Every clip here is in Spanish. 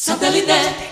Satellite.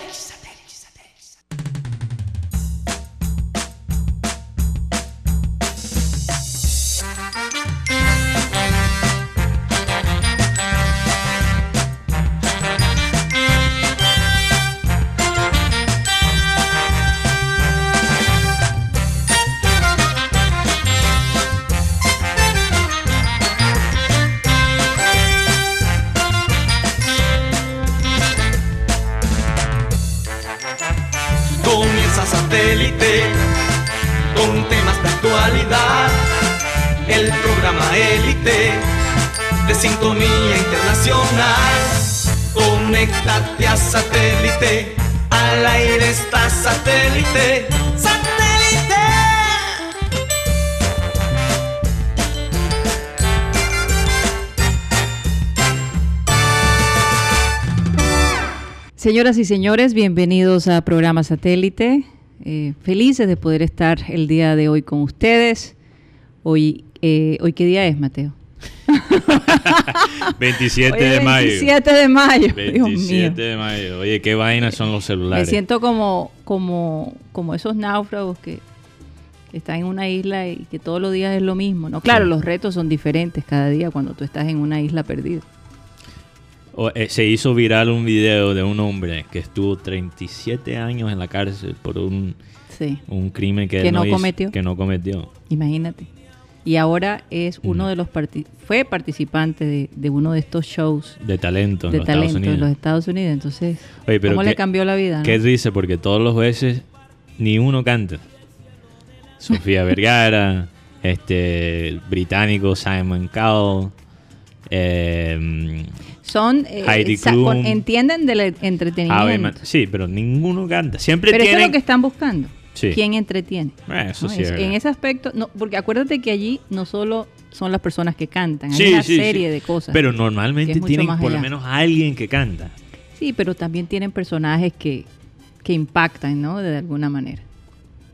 Señoras y señores, bienvenidos a Programa Satélite. Eh, felices de poder estar el día de hoy con ustedes. Hoy, eh, ¿hoy qué día es, Mateo? 27 de mayo. 27 de mayo. 27 de mayo. Oye, qué vainas son los celulares. Me siento como, como, como esos náufragos que, están en una isla y que todos los días es lo mismo. No, claro, los retos son diferentes cada día cuando tú estás en una isla perdida. Eh, se hizo viral un video de un hombre que estuvo 37 años en la cárcel por un, un crimen que, no, cometió. que no cometió. Imagínate. Y ahora es uno de los fue participante de, uno de estos shows de talento, en, de los talento Estados Unidos. en los Estados Unidos. Entonces, ¿cómo le cambió la vida? ¿Qué dice? Porque todos los jueces ni uno canta. Sofía Vergara, este británico Simon Cowell, eh, son eh, entienden del entretenimiento. sí, pero ninguno canta. Siempre pero eso es lo que están buscando. ¿Quién entretiene? Eh, eso sí en ese aspecto, no, porque acuérdate que allí no solo son las personas que cantan, hay una serie de cosas. Pero normalmente tienen por lo menos alguien que canta. Sí, pero también tienen personajes que, que impactan, ¿no? De alguna manera,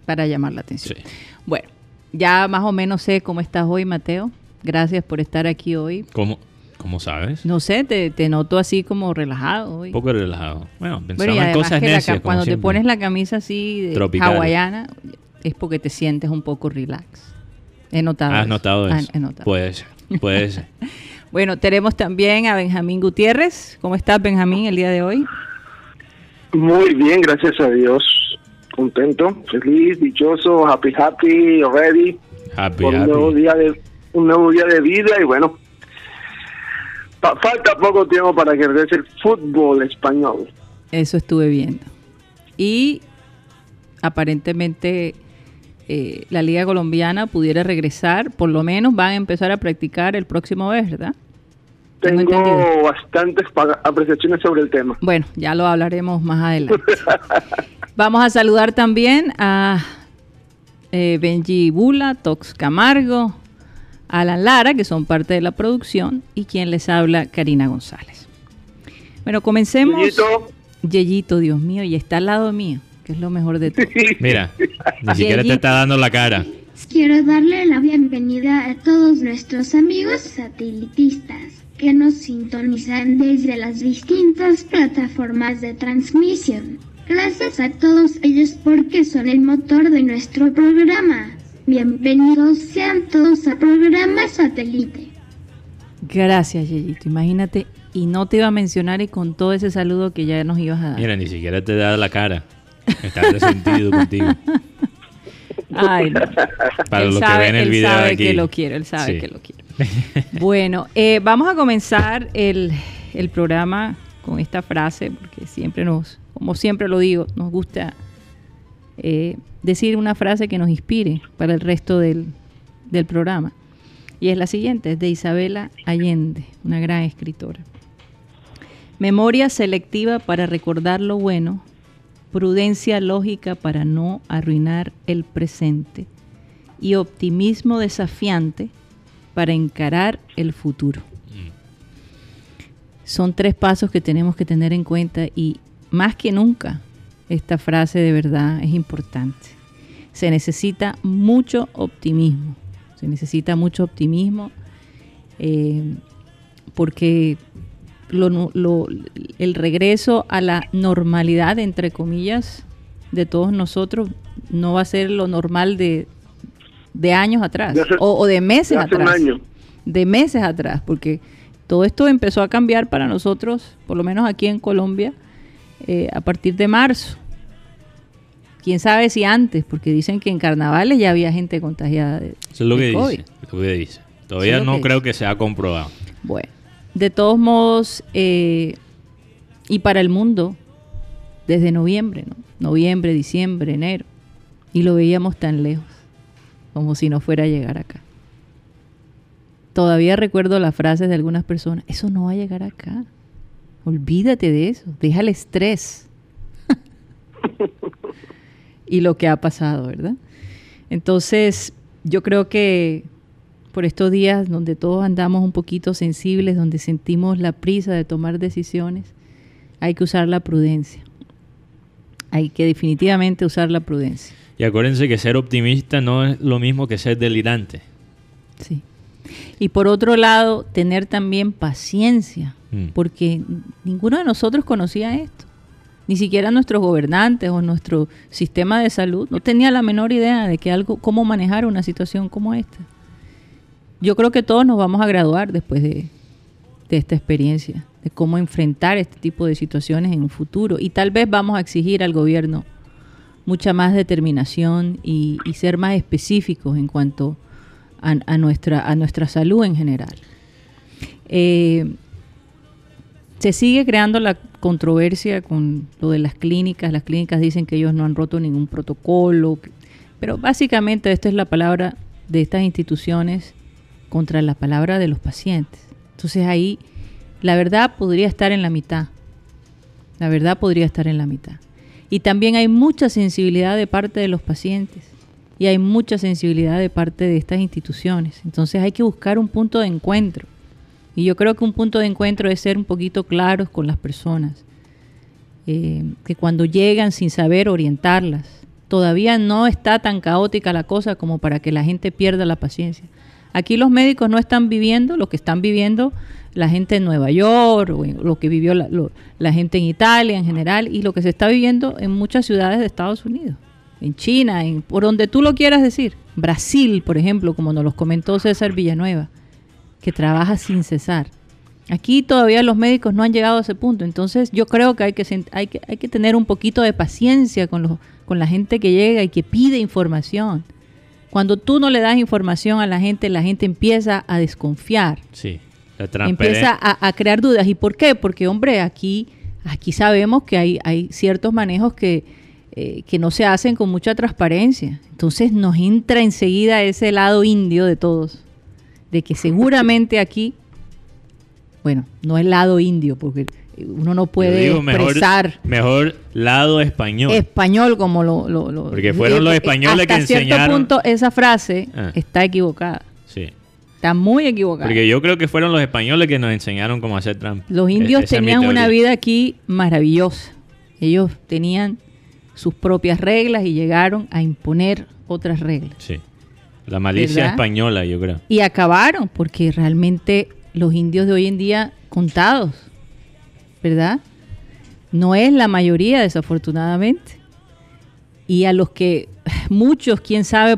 para llamar la atención. Bueno, ya más o menos sé cómo estás hoy, Mateo. Gracias por estar aquí hoy. ¿Cómo? ¿Cómo sabes? No sé, te, noto así como relajado hoy. Un poco relajado. Bueno, pensaba en cosas necias, Cuando te pones la camisa así de hawaiana, es porque te sientes un poco relax. He notado ¿Has notado ah, eso? he notado. Puede ser, puede ser. bueno, tenemos también a Benjamín Gutiérrez. ¿Cómo estás, Benjamín, el día de hoy? Muy bien, gracias a Dios. Contento, feliz, dichoso, happy, happy, ready. Happy, Un nuevo día de un nuevo día de vida y bueno, falta poco tiempo para que regrese el fútbol español. Eso estuve viendo. Y aparentemente eh, la Liga Colombiana pudiera regresar, por lo menos van a empezar a practicar el próximo mes, ¿verdad? Tengo, bastantes apreciaciones sobre el tema. Bueno, ya lo hablaremos más adelante. Vamos a saludar también a eh, Benji Bula, Tox Camargo, Alan Lara, que son parte de la producción, y quien les habla, Karina González. Bueno, comencemos. Yeyito. Yeyito, Dios mío, y está al lado mío, que es lo mejor de todo. Mira, ni siquiera te está dando la cara. Quiero darle la bienvenida a todos nuestros amigos satelitistas que nos sintonizan desde las distintas plataformas de transmisión. Gracias a todos ellos porque son el motor de nuestro programa. Bienvenidos sean todos a programa satélite. Gracias, Yeyito. Imagínate, y no te iba a mencionar y con todo ese saludo que ya nos ibas a dar. Mira, ni siquiera te da la cara. Está resentido contigo. Ay, no. Para los que ven el video sabe aquí. que lo quiero, él sabe que lo quiero. bueno, eh, vamos a comenzar el, el programa con esta frase, porque siempre nos, como siempre lo digo, nos gusta eh, decir una frase que nos inspire para el resto del, del programa. Y es la siguiente, es de Isabela Allende, una gran escritora. Memoria selectiva para recordar lo bueno, prudencia lógica para no arruinar el presente y optimismo desafiante para encarar el futuro. Son tres pasos que tenemos que tener en cuenta y más que nunca esta frase de verdad es importante. Se necesita mucho optimismo, se necesita mucho optimismo eh, porque el regreso a la normalidad, entre comillas, de todos nosotros, no va a ser lo normal de, de años atrás o, de meses atrás. De meses atrás, porque todo esto empezó a cambiar para nosotros, por lo menos aquí en Colombia, eh, a partir de marzo. Quién sabe si antes, porque dicen que en carnavales ya había gente contagiada de, Eso es lo, que dice, lo que dice. Todavía no creo que se ha comprobado. Bueno, de todos modos, eh, y para el mundo, desde noviembre, ¿no? Noviembre, diciembre, enero, y lo veíamos tan lejos, como si no fuera a llegar acá. Todavía recuerdo las frases de algunas personas, eso no va a llegar acá. Olvídate de eso, deja el estrés. y lo que ha pasado, ¿verdad? Entonces, yo creo que por estos días donde todos andamos un poquito sensibles, donde sentimos la prisa de tomar decisiones, hay que usar la prudencia. Hay que definitivamente usar la prudencia. Y acuérdense que ser optimista no es lo mismo que ser delirante. Sí. Y por otro lado, tener también paciencia, mm. porque ninguno de nosotros conocía esto. Ni siquiera nuestros gobernantes o nuestro sistema de salud no tenía la menor idea de que algo, cómo manejar una situación como esta. Yo creo que todos nos vamos a graduar después de, esta experiencia, de cómo enfrentar este tipo de situaciones en un futuro. Y tal vez vamos a exigir al gobierno mucha más determinación y, ser más específicos en cuanto a, nuestra, a nuestra salud en general. Eh, se sigue creando la controversia con lo de las clínicas. Las clínicas dicen que ellos no han roto ningún protocolo, pero básicamente esta es la palabra de estas instituciones contra la palabra de los pacientes. Entonces ahí la verdad podría estar en la mitad. La verdad podría estar en la mitad. Y también hay mucha sensibilidad de parte de los pacientes y hay mucha sensibilidad de parte de estas instituciones. Entonces hay que buscar un punto de encuentro. Y yo creo que un punto de encuentro es ser un poquito claros con las personas, eh, que cuando llegan sin saber orientarlas, todavía no está tan caótica la cosa como para que la gente pierda la paciencia. Aquí los médicos no están viviendo lo que están viviendo la gente en Nueva York, o lo que vivió la, gente en Italia en general, y lo que se está viviendo en muchas ciudades de Estados Unidos, en China, por donde tú lo quieras decir. Brasil, por ejemplo, como nos lo comentó César Villanueva que trabaja sin cesar. Aquí todavía los médicos no han llegado a ese punto, entonces yo creo que hay que, hay que, hay que tener un poquito de paciencia con, los, con la gente que llega y que pide información. Cuando tú no le das información a la gente, la gente empieza a desconfiar. Sí, empieza a, crear dudas. ¿Y por qué? Porque, hombre, aquí, aquí sabemos que hay, hay ciertos manejos que, eh, que no se hacen con mucha transparencia. Entonces nos entra enseguida ese lado indio de todos de que seguramente aquí, bueno, no es lado indio, porque uno no puede expresar mejor, lado español. Español como lo... porque fueron los españoles que enseñaron... Hasta cierto punto esa frase ah. está equivocada. Sí. Está muy equivocada. Porque yo creo que fueron los españoles que nos enseñaron cómo hacer trampa. Los indios tenían una vida aquí maravillosa. Ellos tenían sus propias reglas y llegaron a imponer otras reglas. Sí. La malicia española, yo creo. Y acabaron, porque realmente los indios de hoy en día contados, ¿verdad? No es la mayoría, desafortunadamente. Y a los que muchos, quién sabe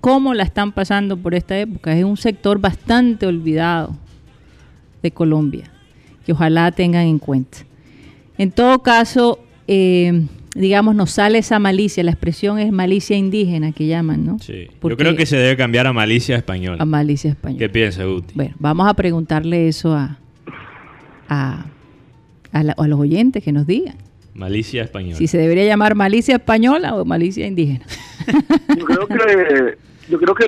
cómo la están pasando por esta época, es un sector bastante olvidado de Colombia, que ojalá tengan en cuenta. En todo caso, eh, digamos, nos sale esa malicia, la expresión es malicia indígena que llaman, ¿no? Sí. Yo creo que se debe cambiar a malicia española. A malicia española. ¿Qué piensa Uti? Bueno, vamos a preguntarle eso a, a, a, los oyentes que nos digan. Malicia española. Si se debería llamar malicia española o malicia indígena. Yo creo que yo creo que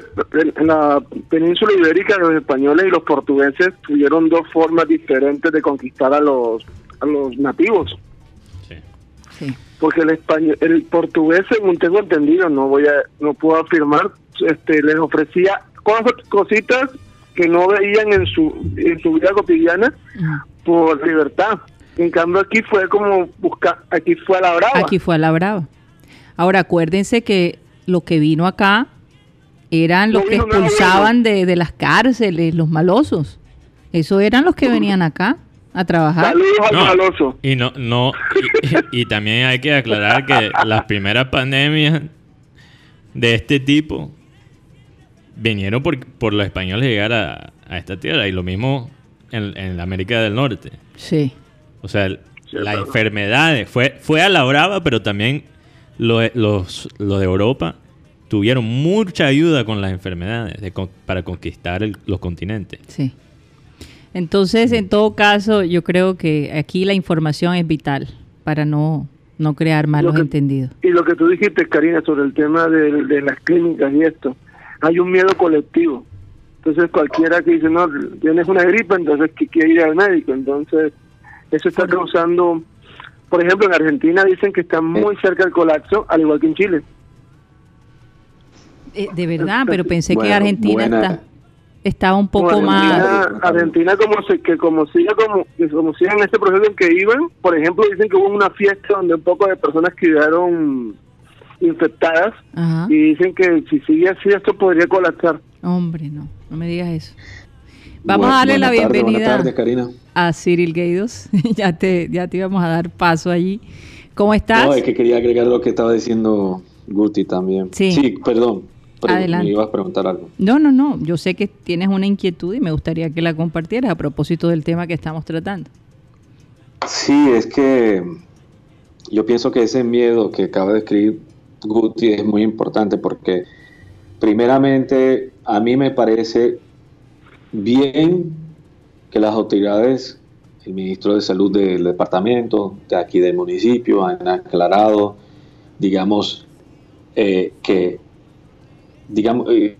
en la península ibérica los españoles y los portugueses tuvieron dos formas diferentes de conquistar a los a los nativos. Sí. Porque el español, el portugués, según tengo entendido, no voy a, no puedo afirmar, este, les ofrecía cosas, cositas que no veían en su, en su vida cotidiana por libertad. En cambio aquí fue como buscar, aquí fue a la brava. Aquí fue a la brava. Ahora acuérdense que lo que vino acá eran los que expulsaban de, de las cárceles, los malosos. Eso eran los que venían acá a trabajar. Saludos al No, y no, no, y, y también hay que aclarar que las primeras pandemias de este tipo vinieron por, por los españoles llegar a, a esta tierra y lo mismo en, en la América del Norte. Sí. O sea, el- Sí, las claro. enfermedades fue, fue a la brava, pero también lo- los, los de Europa tuvieron mucha ayuda con las enfermedades de con- para conquistar el- los continentes. Sí. Entonces, en todo caso, yo creo que aquí la información es vital para no, no crear malos que- entendidos. Y lo que tú dijiste, Karina, sobre el tema de, de las clínicas y esto, hay un miedo colectivo. Entonces cualquiera que dice, no, tienes una gripe, entonces que quiere ir al médico. Entonces eso está causando, por ejemplo, en Argentina dicen que está muy cerca del colapso, al igual que en Chile. Eh, de verdad, pero pensé que Argentina buena- está, estaba un poco más... Argentina, como se, que como siga como que como siga en este proceso en que iban, por ejemplo, dicen que hubo una fiesta donde un poco de personas quedaron infectadas Ajá. y dicen que si sigue así esto podría colapsar. Hombre, no, no me digas eso. Vamos a darle la tarde, bienvenida Karina. a Cyril Gaydos. ya te ya te íbamos a dar paso allí. ¿Cómo estás? No, es que quería agregar lo que estaba diciendo Guti también. Sí. perdón. Pero Adelante. Me ibas a preguntar algo. No, no, no. Yo sé que tienes una inquietud y me gustaría que la compartieras a propósito del tema que estamos tratando. Sí, es que yo pienso que ese miedo que acaba de escribir Guti es muy importante porque primeramente a mí me parece bien que las autoridades, el ministro de salud del departamento, de aquí del municipio, han aclarado, digamos, eh, que, digamos, eh,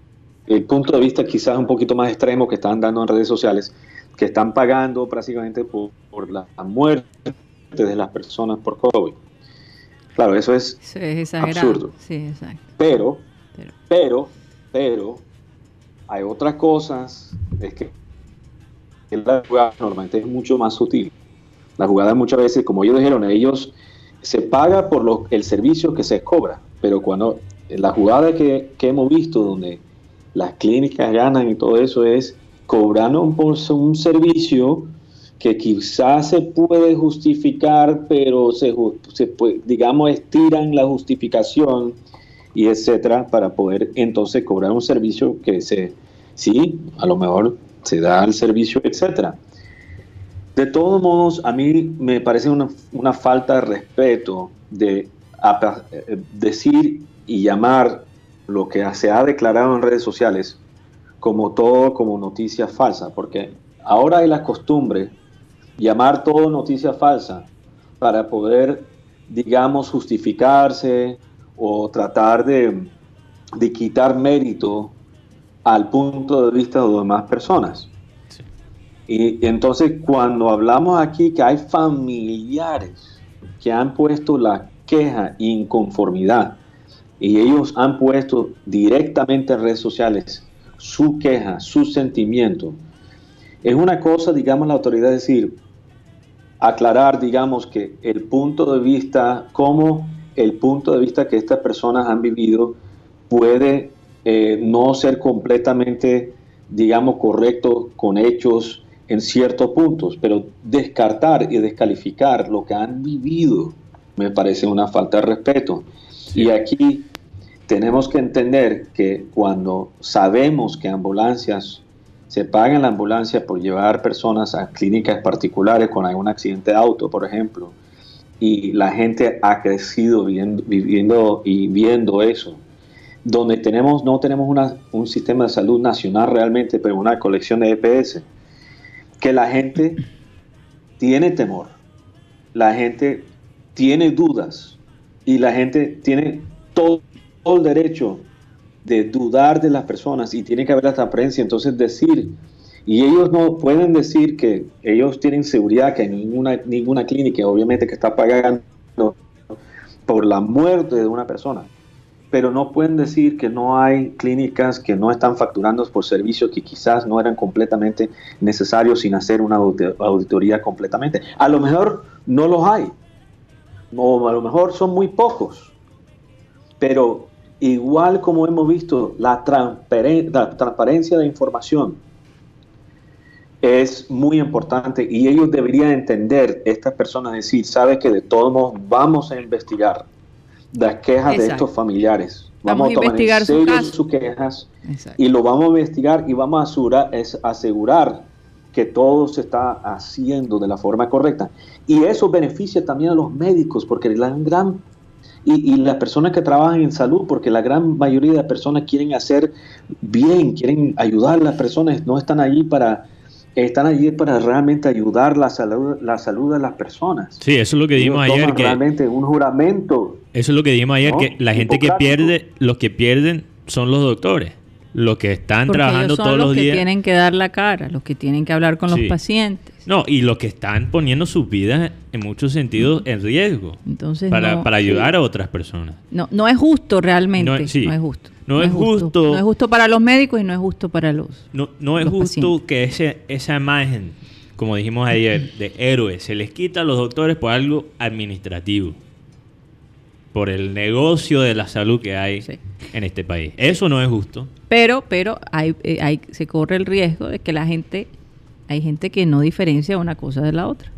el punto de vista quizás un poquito más extremo que están dando en redes sociales, que están pagando prácticamente por, por la muerte de las personas por COVID. Claro, eso es, Eso es. Absurdo. Sí, exacto. pero, Pero- pero, pero, hay otras cosas, es que la jugada normalmente es mucho más sutil. La jugada muchas veces, como ellos dijeron, ellos se paga por lo, el servicio que se cobra, pero cuando la jugada que, que hemos visto donde las clínicas ganan y todo eso es cobrando por un servicio que quizás se puede justificar, pero se, digamos, estiran la justificación y etcétera para poder entonces cobrar un servicio que se, sí, a lo mejor se da el servicio, etcétera. De todos modos, a mí me parece una, una falta de respeto de eh, decir y llamar lo que se ha declarado en redes sociales como todo como noticia falsa, porque ahora hay la costumbre llamar todo noticia falsa para poder, digamos, justificarse o tratar de, de quitar mérito al punto de vista de demás personas. Sí. Y entonces cuando hablamos aquí que hay familiares que han puesto la queja inconformidad y ellos han puesto directamente en redes sociales su queja, su sentimiento, es una cosa, digamos, la autoridad decir, aclarar, digamos, que el punto de vista, cómo el punto de vista que estas personas han vivido puede eh, no ser completamente, digamos, correcto con hechos en ciertos puntos, pero descartar y descalificar lo que han vivido me parece una falta de respeto. Y aquí tenemos que entender que cuando sabemos que ambulancias se pagan la ambulancia por llevar personas a clínicas particulares con algún accidente de auto, por ejemplo, y la gente ha crecido viviendo, viviendo y viendo eso, donde tenemos no tenemos una- un sistema de salud nacional realmente, pero una colección de EPS, que la gente tiene temor, la gente tiene dudas y la gente tiene todo, el derecho de dudar de las personas y tiene que haber la transparencia, entonces decir, y ellos no pueden decir que ellos tienen seguridad que ninguna, ninguna clínica obviamente que está pagando por la muerte de una persona, pero no pueden decir que no hay clínicas que no están facturando por servicios que quizás no eran completamente necesarios sin hacer una audit- auditoría completamente. A lo mejor no los hay, o a lo mejor son muy pocos, pero igual como hemos visto la, transparen- la transparencia de información, es muy importante y ellos deberían entender, estas personas, decir, sabe que de todos modos vamos a investigar las quejas de estos familiares. Vamos, a, investigar sus quejas y lo vamos a investigar y vamos a asegurar, es asegurar que todo se está haciendo de la forma correcta. Y eso beneficia también a los médicos, porque la gran y, y, las personas que trabajan en salud, porque la gran mayoría de personas quieren hacer bien, quieren ayudar a las personas, no están allí para están allí para realmente ayudar la salud, la salud de las personas. Sí, eso es lo que dijimos ayer. Que, realmente un juramento. Eso es lo que dijimos ayer, que la gente que pierde, los que pierden son los doctores. Los que están trabajando todos los, días. Los que tienen que dar la cara, los que tienen que hablar con los pacientes. No, y los que están poniendo sus vidas en muchos sentidos en riesgo. Entonces, para, para ayudar a otras personas. No, no es justo realmente. no es justo. No, es justo, No es justo para los médicos y no es justo para los. No, no es justo que ese, esa imagen, como dijimos ayer, de héroes, se les quita a los doctores por algo administrativo. Por el negocio de la salud que hay en este país. Eso no es justo. Pero, pero hay, eh, hay, se corre el riesgo de que la gente, hay gente que no diferencia una cosa de la otra.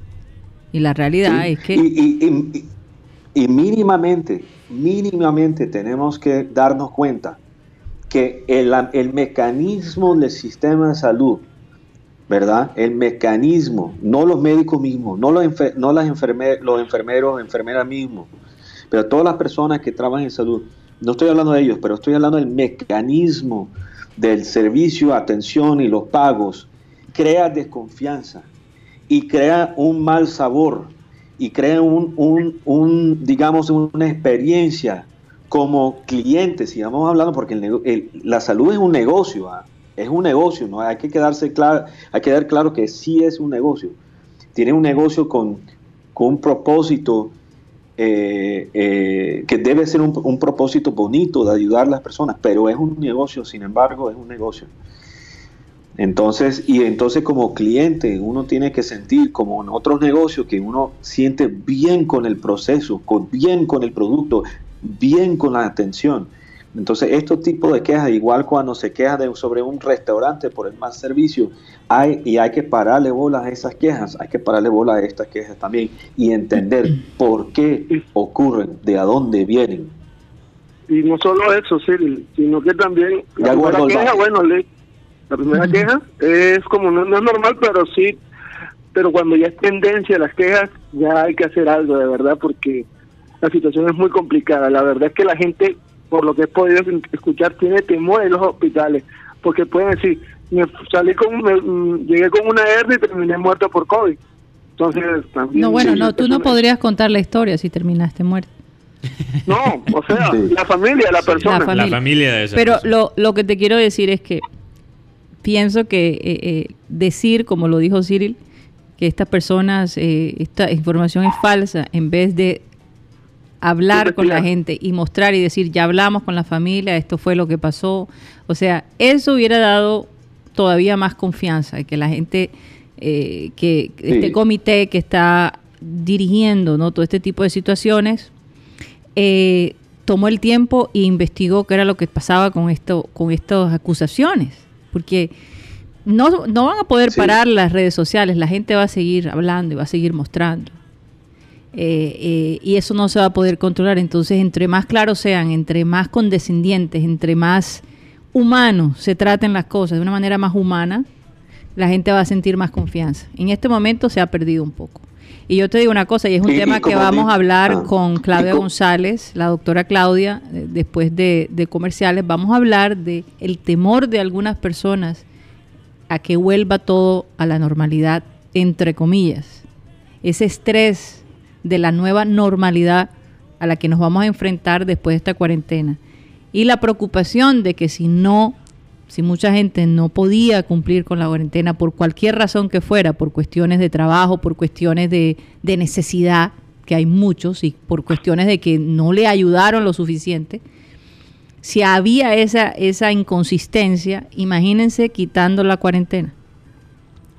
Y la realidad es que. y, y mínimamente, mínimamente tenemos que darnos cuenta que el, el, mecanismo del sistema de salud, ¿verdad? El mecanismo, no los médicos mismos, no los, no las enfermer los enfermeros, enfermeras mismos, pero todas las personas que trabajan en salud, no estoy hablando de ellos, pero estoy hablando del mecanismo del servicio, atención y los pagos, crea desconfianza y crea un mal sabor y crea un, un, un, digamos, una experiencia como clientes, sigamos hablando, porque la salud es un negocio, ¿ah? es un negocio, ¿no? Hay que quedarse claro, hay que quedar claro que sí es un negocio. Tiene un negocio con, con un propósito eh, eh, que debe ser un, un, propósito bonito de ayudar a las personas, pero es un negocio, sin embargo, es un negocio. Entonces, y entonces como cliente uno tiene que sentir como en otros negocios que uno siente bien con el proceso, con, bien con el producto, bien con la atención. Entonces, estos tipos de quejas, igual cuando se queja de, sobre un restaurante por el mal servicio, hay, y hay que pararle bolas a esas quejas, hay que pararle bolas a estas quejas también y entender por qué ocurren, de a dónde vienen. Y no solo eso, sino que también la queja, bueno, le, la primera queja es como, no, es normal, pero sí, pero cuando ya es tendencia las quejas, ya hay que hacer algo de verdad, porque la situación es muy complicada. La verdad es que la gente, por lo que he podido escuchar, tiene temor en los hospitales, porque pueden decir, me salí con, mm, llegué con una hernia y terminé muerto por COVID. Entonces, también... No, bueno, no, tú no podrías contar la historia si terminaste muerto. No, o sea, la familia, la persona. La familia, de esa Pero lo, lo que te quiero decir es que pienso que eh, eh, decir, como lo dijo Cyril, que estas personas, eh, esta información es falsa, en vez de hablar con la gente y mostrar y decir, ya hablamos con la familia, esto fue lo que pasó. O sea, eso hubiera dado todavía más confianza, que la gente, que este comité que está dirigiendo ¿no? todo este tipo de situaciones, tomó el tiempo e investigó qué era lo que pasaba con, esto, con estas acusaciones porque no, no van a poder parar las redes sociales, la gente va a seguir hablando y va a seguir mostrando. Eh, eh, y eso no se va a poder controlar. Entonces, entre más claros sean, entre más condescendientes, entre más humanos se traten las cosas de una manera más humana, la gente va a sentir más confianza. En este momento se ha perdido un poco. Y yo te digo una cosa, y es un tema que vamos a hablar ah, con Claudia González, la doctora Claudia, eh, después de, comerciales, vamos a hablar de el temor de algunas personas a que vuelva todo a la normalidad, entre comillas. Ese estrés de la nueva normalidad a la que nos vamos a enfrentar después de esta cuarentena. Y la preocupación de que si no si mucha gente no podía cumplir con la cuarentena por cualquier razón que fuera, por cuestiones de trabajo, por cuestiones de, necesidad, que hay muchos, y por cuestiones de que no le ayudaron lo suficiente, si había esa, esa inconsistencia, imagínense quitando la cuarentena.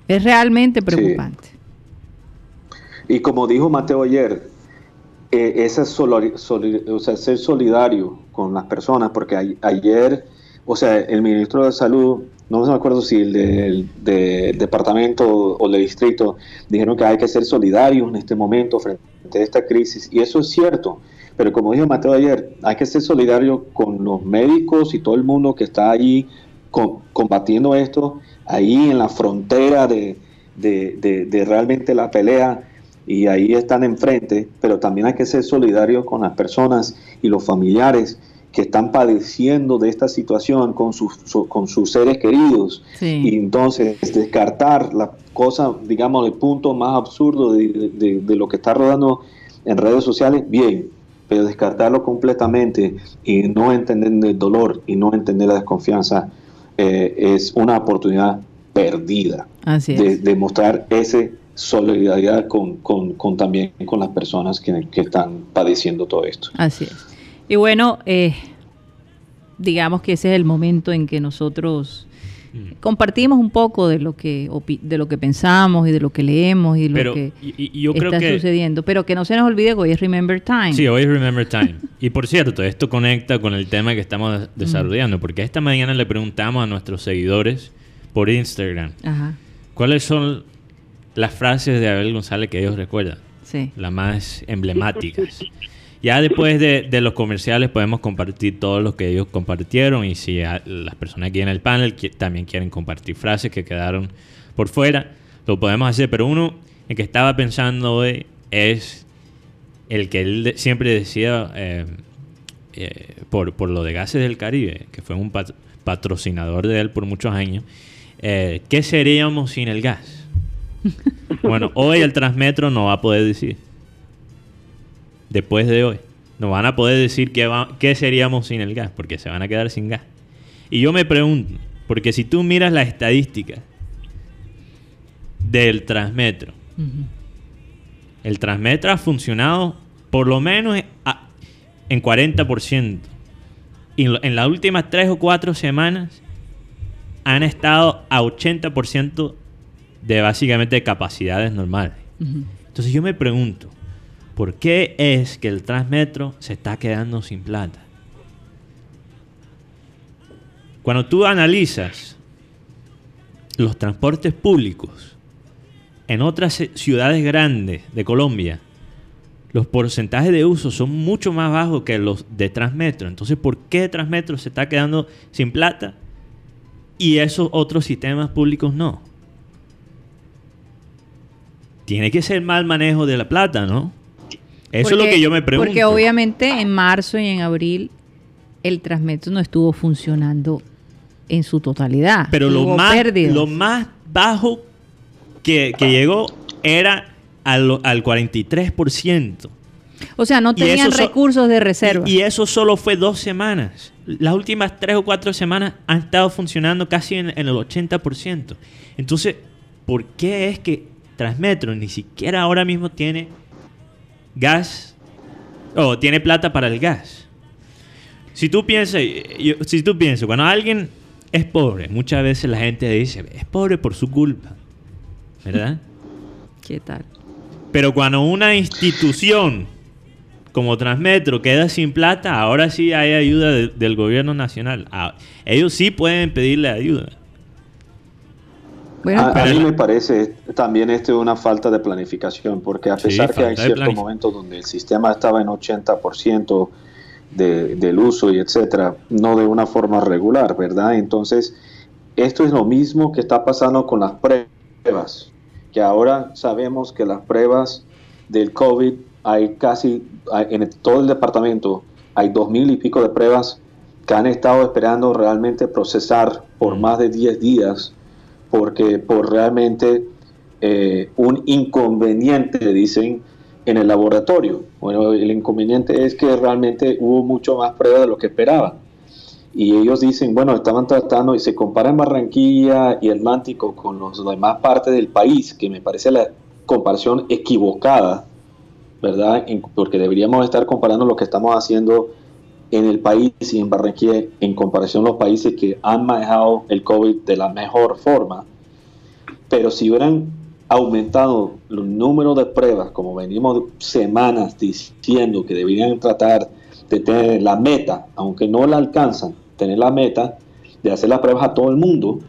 Es realmente preocupante. Y como dijo Mateo ayer, eh, esa o sea, ser solidario con las personas, porque ayer o sea, el ministro de Salud no me acuerdo si el del departamento o el distrito, dijeron que hay que ser solidarios en este momento frente a esta crisis. Y eso es cierto. Pero como dijo Mateo ayer, hay que ser solidario con los médicos y todo el mundo que está allí combatiendo esto, ahí en la frontera de, de, realmente la pelea y ahí están enfrente, pero también hay que ser solidarios con las personas y los familiares que están padeciendo de esta situación con sus, con sus seres queridos. Y entonces descartar la cosa, digamos, el punto más absurdo de, lo que está rodando en redes sociales, bien, pero descartarlo completamente y no entender el dolor y no entender la desconfianza eh, es una oportunidad perdida de, de, mostrar ese solidaridad con, con, también con las personas que, que están padeciendo todo esto. Así es. Y bueno, eh, digamos que ese es el momento en que nosotros mm. compartimos un poco de lo que de lo que pensamos y de lo que leemos y lo que está sucediendo. Pero que no se nos olvide que hoy es Remember Time. Sí, hoy es Remember Time. y por cierto, esto conecta con el tema que estamos desarrollando, porque esta mañana le preguntamos a nuestros seguidores por Instagram cuáles son las frases de Abel González que ellos recuerdan. Sí. Las más emblemáticas. Ya después de, los comerciales podemos compartir todos los que ellos compartieron y si las personas aquí en el panel también quieren compartir frases que quedaron por fuera, lo podemos hacer. Pero uno en que estaba pensando hoy es el que él siempre decía eh, eh, por, por, lo de Gases del Caribe, que fue un patrocinador de él por muchos años. Eh, ¿Qué seríamos sin el gas? bueno, hoy el Transmetro no va a poder decir después de hoy. No van a poder decir qué, qué seríamos sin el gas, porque se van a quedar sin gas. Y yo me pregunto, porque si tú miras la estadística del Transmetro, el Transmetro ha funcionado por lo menos en 40%. Y en las últimas tres o cuatro semanas han estado a 80% de básicamente capacidades normales. Entonces yo me pregunto, ¿Por qué es que el Transmetro se está quedando sin plata? Cuando tú analizas los transportes públicos en otras ciudades grandes de Colombia, los porcentajes de uso son mucho más bajos que los de Transmetro. Entonces, ¿por qué Transmetro se está quedando sin plata y esos otros sistemas públicos no? Tiene que ser mal manejo de la plata, ¿no? Eso es lo que yo me pregunto. Porque obviamente en marzo y en abril el Transmetro no estuvo funcionando en su totalidad. Pero lo más, lo más bajo que, llegó era al, al 43%. O sea, no tenían recursos de reserva. Y, eso solo fue dos semanas. Las últimas tres o cuatro semanas han estado funcionando casi en, en el 80%. Entonces, ¿por qué es que Transmetro ni siquiera ahora mismo tiene gas o tiene plata para el gas. Si tú piensas, si tú piensas, cuando alguien es pobre, muchas veces la gente dice, es pobre por su culpa, ¿verdad? ¿Qué tal? Pero cuando una institución como Transmetro queda sin plata, ahora sí hay ayuda del gobierno nacional. Ah, ellos sí pueden pedirle ayuda a, mí me parece también esto una falta de planificación, porque a pesar que hay ciertos momentos donde el sistema estaba en 80% de, del uso y etcétera, no de una forma regular, ¿verdad? Entonces, esto es lo mismo que está pasando con las pruebas, que ahora sabemos que las pruebas del COVID hay casi, en todo el departamento, hay dos mil y pico de pruebas que han estado esperando realmente procesar por mm. más de 10 días porque por realmente eh, un inconveniente, dicen, en el laboratorio. Bueno, el inconveniente es que realmente hubo mucho más pruebas de lo que esperaban. Y ellos dicen, bueno, estaban tratando y se comparan Barranquilla y Atlántico con las demás partes del país, que me parece la comparación equivocada, ¿verdad? Porque deberíamos estar comparando lo que estamos haciendo en el país y en Barranquilla en comparación a los países que han manejado el COVID de la mejor forma. Pero si hubieran aumentado los números de pruebas, como venimos semanas diciendo que deberían tratar de tener la meta, aunque no la alcanzan, tener la meta de hacer las pruebas a todo el mundo,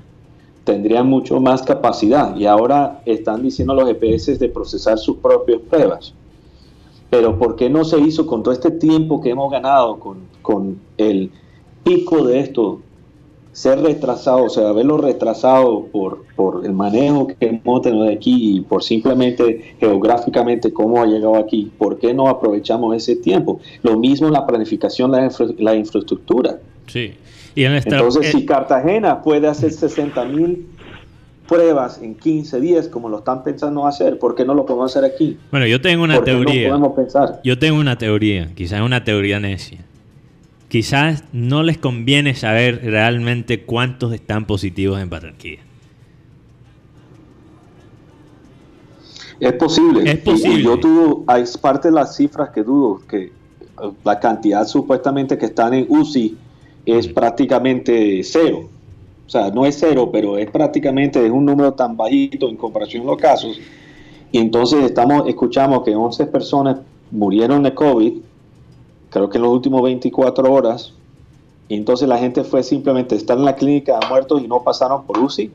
tendrían mucho más capacidad y ahora están diciendo los GPS de procesar sus propias pruebas. Pero ¿por qué no se hizo con todo este tiempo que hemos ganado, con, con el pico de esto, ser retrasado, o sea, haberlo retrasado por, por el manejo que hemos tenido de aquí y por simplemente geográficamente cómo ha llegado aquí, ¿por qué no aprovechamos ese tiempo? Lo mismo en la planificación, la, la infraestructura. Sí. Y en Entonces, si Cartagena puede hacer 60 mil pruebas en 15 días, como lo están pensando hacer, ¿por qué no lo podemos hacer aquí? Bueno, yo tengo una teoría. No podemos pensar? Yo tengo una teoría, quizás una teoría necia. Quizás no les conviene saber realmente cuántos están positivos en Barranquilla. Es posible. Es posible. yo dudo, hay parte de las cifras que dudo, que la cantidad supuestamente que están en UCI es prácticamente cero. O sea, no es cero, pero es prácticamente es un número tan bajito en comparación a los casos. Y entonces estamos escuchamos que 11 personas murieron de COVID, creo que en los últimos 24 horas. Y entonces la gente fue simplemente estar en la clínica muertos y no pasaron por UCI.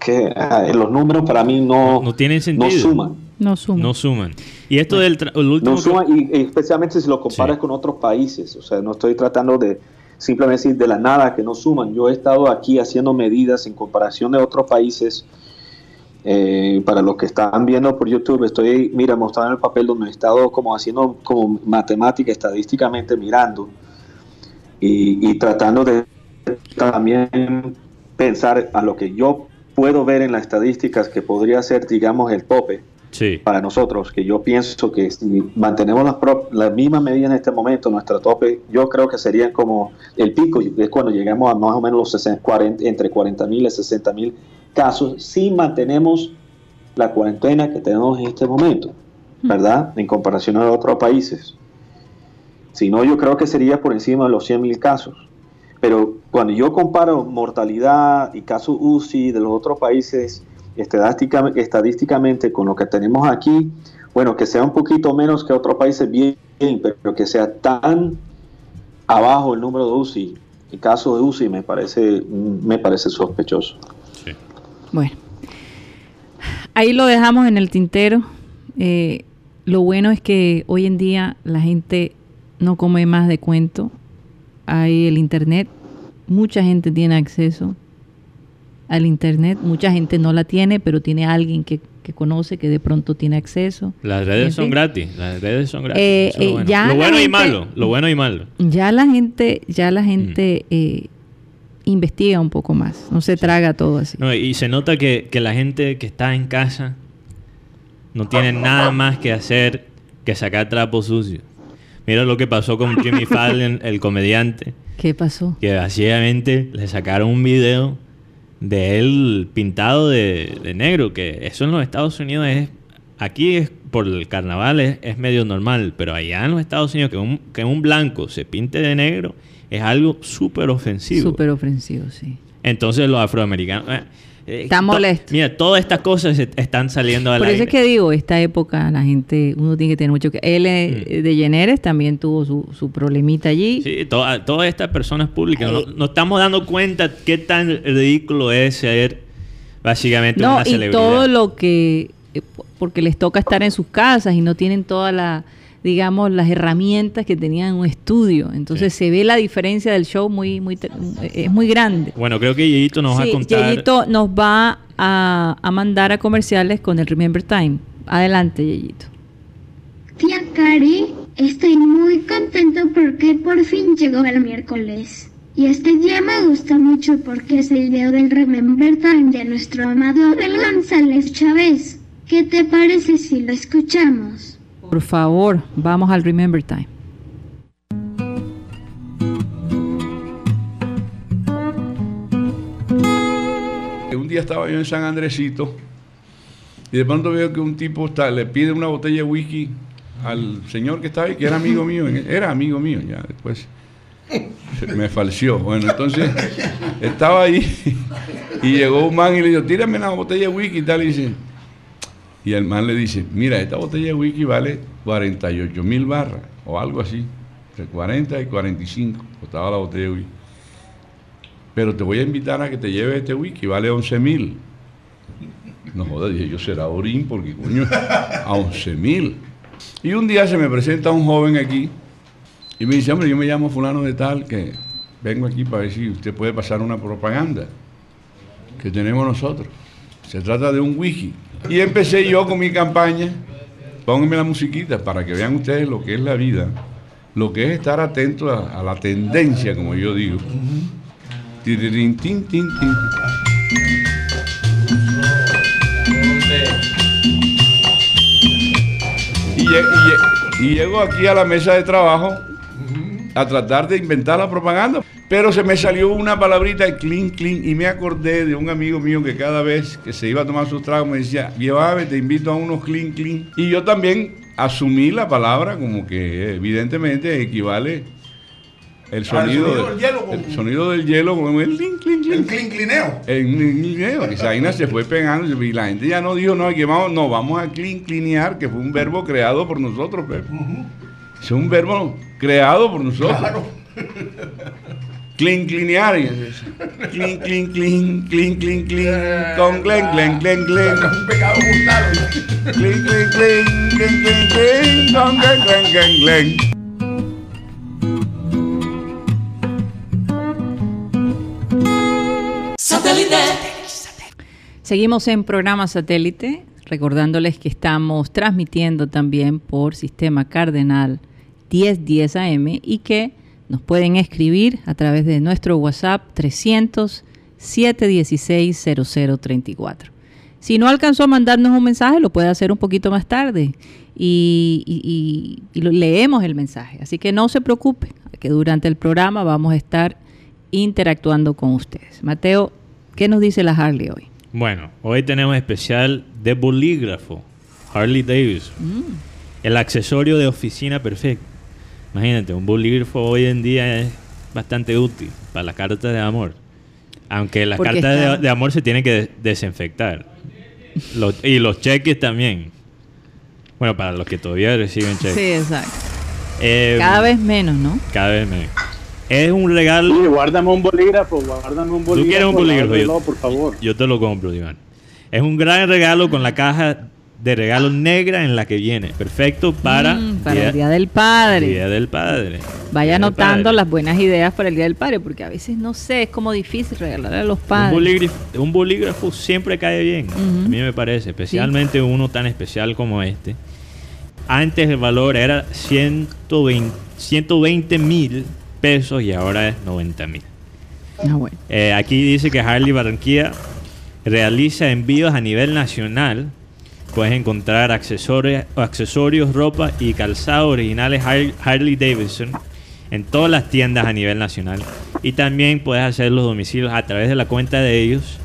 que ah, los números para mí no, no, tienen sentido. No suman. No suman. No suman. Y esto del último. No suman, y, especialmente si lo comparas con otros países. O sea, no estoy tratando de simplemente de la nada que no suman. Yo he estado aquí haciendo medidas en comparación de otros países. Eh, para los que están viendo por YouTube, estoy, mira, mostrando el papel donde he estado como haciendo como matemática, estadísticamente mirando y, y tratando de también pensar a lo que yo puedo ver en las estadísticas que podría ser, digamos, el tope para nosotros, que yo pienso que si mantenemos las, las mismas medidas en este momento, nuestro tope, yo creo que sería como el pico, es cuando llegamos a más o menos los 40, entre 40 mil y 60 mil casos, si mantenemos la cuarentena que tenemos en este momento, hmm. ¿verdad? En comparación a otros países. Si no, yo creo que sería por encima de los 100 mil casos. Pero cuando yo comparo mortalidad y casos UCI de los otros países, estadísticamente con lo que tenemos aquí, bueno, que sea un poquito menos que otros países, bien, pero que sea tan abajo el número de UCI, el caso de UCI me parece, me parece sospechoso. Bueno, ahí lo dejamos en el tintero. Eh, lo bueno es que hoy en día la gente no come más de cuento. Hay el internet, mucha gente tiene acceso al Internet. Mucha gente no la tiene, pero tiene alguien que, conoce, que de pronto tiene acceso. Las redes son gratis, las redes son gratis. Eh, eh, lo, bueno. y malo, lo bueno y malo. Ya la gente, ya la gente mm. eh, investiga un poco más, no se traga todo así. y se nota que, la gente que está en casa no tiene nada más que hacer que sacar trapos sucios. Mira lo que pasó con Jimmy Fallon, el comediante. ¿Qué pasó? Que básicamente le sacaron un video de él pintado de, negro, que eso en los Estados Unidos es, aquí es por el carnaval es, medio normal, pero allá en los Estados Unidos que un, que un blanco se pinte de negro es algo súper ofensivo. Súper ofensivo, sí. Entonces los afroamericanos... Eh, eh, Está molesto. Mira, todas estas cosas están saliendo a la Por eso es que digo, esta época la gente, uno tiene que tener mucho que... Él mm. de Jenneres también tuvo su, su problemita allí. Sí, todas estas personas públicas. Nos no estamos dando cuenta qué tan ridículo es ser básicamente no, una celebridad. y todo lo que... Eh, porque les toca estar en sus casas y no tienen toda la digamos, las herramientas que tenían en un estudio. Entonces se ve la diferencia del show muy, muy, es muy grande. Bueno, creo que Yeyito nos va a contar. Yeyito nos va a, a, mandar a comerciales con el Remember Time. Adelante, Yeyito. Tía Cari, estoy muy contento porque por fin llegó el miércoles. Y este día me gusta mucho porque es el día del Remember Time de nuestro amado Abel González Chávez. ¿Qué te parece si lo escuchamos? Por favor, vamos al Remember Time. Un día estaba yo en San Andresito y de pronto veo que un tipo está, le pide una botella de whisky al señor que estaba ahí, que era amigo mío, era amigo mío ya después. Me falció. Bueno, entonces estaba ahí y llegó un man y le dijo, tírame una botella de whisky y tal. Y dice, y el man le dice, mira, esta botella de whisky vale 48 mil barras o algo así, entre 40 y 45 costaba la botella de whisky. pero te voy a invitar a que te lleves este whisky, vale 11 mil. No jodas, dije yo será Orín, porque coño, a 11 mil. Y un día se me presenta un joven aquí y me dice, hombre, yo me llamo fulano de tal, que vengo aquí para ver si usted puede pasar una propaganda que tenemos nosotros. Se trata de un wiki. Y empecé yo con mi campaña. Pónganme la musiquita para que vean ustedes lo que es la vida, lo que es estar atento a, la tendencia, como yo digo. y llego aquí a la mesa de trabajo a tratar de inventar la propaganda. Pero se me salió una palabrita, clean, clean, y me acordé de un amigo mío que cada vez que se iba a tomar sus tragos me decía, llévame, te invito a unos clean, clean. Y yo también asumí la palabra como que evidentemente equivale el sonido, del hielo el sonido del hielo con el clean, clean, clean. El clean, cleaneo. El clean, Esa vaina se fue pegando y la gente ya no dijo, no, que vamos, no, vamos a clean, cleanear, que fue un verbo creado por nosotros, Pepe. Es un verbo creado por nosotros. Claro. Clean, cleanear. Clean, clean, clean, clean, clean, clean. Con glen, glen, glen, glen. Es un pecado. Clean, clean, clean, clean, clean, clean. Con glen, glen, glen, glen. Seguimos en programa satélite, recordándoles que estamos transmitiendo también por sistema cardenal 1010 AM y que nos pueden escribir a través de nuestro WhatsApp 300 716 0034. Si no alcanzó a mandarnos un mensaje, lo puede hacer un poquito más tarde y, leemos el mensaje. Así que no se preocupe, que durante el programa vamos a estar interactuando con ustedes. Mateo, ¿qué nos dice la Harley hoy? Bueno, hoy tenemos especial de bolígrafo, Harley Davis. Mm. El accesorio de oficina perfecto. Imagínate, un bolígrafo hoy en día es bastante útil para las cartas de amor. Aunque las cartas de, amor se tienen que desinfectar. y los cheques también. Bueno, para los que todavía reciben cheques. Sí, exacto. Eh, cada vez menos, ¿no? Cada vez menos. Es un regalo. Sí, guárdame un bolígrafo, guárdame un bolígrafo. ¿Tú quieres un bolígrafo? Yo, por favor. Yo te lo compro, Iván. Es un gran regalo con la caja de regalo negra en la que viene. Perfecto para, mm, para el Día del Padre. Día del Padre. Vaya anotando las buenas ideas para el Día del Padre, porque a veces no sé, es como difícil regalarle a los padres. Un bolígrafo, siempre cae bien, a mí me parece, especialmente uno tan especial como este. Antes el valor era 120 mil pesos y ahora es 90 mil. Ah, bueno. Eh, aquí dice que Harley Barranquilla realiza envíos a nivel nacional Puedes encontrar accesorios, accesorios, ropa y calzado originales Harley Davidson en todas las tiendas a nivel nacional. Y también puedes hacer los domicilios a través de la cuenta de ellos,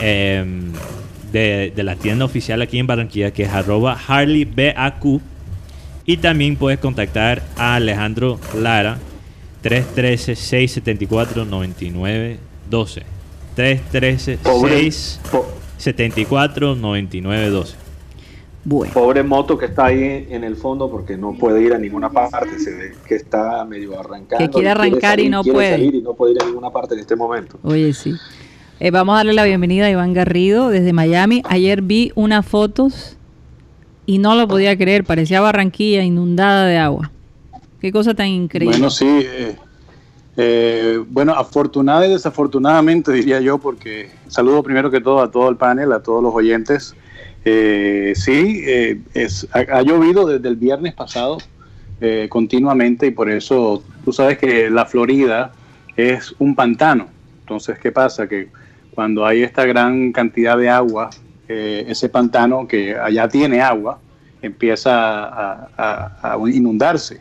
em, de, la tienda oficial aquí en Barranquilla, que es arroba HarleyBAQ. Y también puedes contactar a Alejandro Lara, 313-674-9912. 313-674-9912. Pobre moto que está ahí en el fondo porque no puede ir a ninguna parte, se ve que está medio arrancando. Que quiere arrancar y no puede. y no puede ir a ninguna parte en este momento. Oye, sí. Eh, vamos a darle la bienvenida a Iván Garrido desde Miami. Ayer vi unas fotos y no lo podía creer, parecía Barranquilla inundada de agua. Qué cosa tan increíble. Bueno, sí. Eh, eh, bueno, afortunada y desafortunadamente diría yo, porque saludo primero que todo a todo el panel, a todos los oyentes. Eh, sí, eh, ha, llovido desde el viernes pasado eh, continuamente y por eso tú sabes que la Florida es un pantano. Entonces, ¿qué pasa? Que cuando hay esta gran cantidad de agua, ese pantano que allá tiene agua, empieza a, inundarse.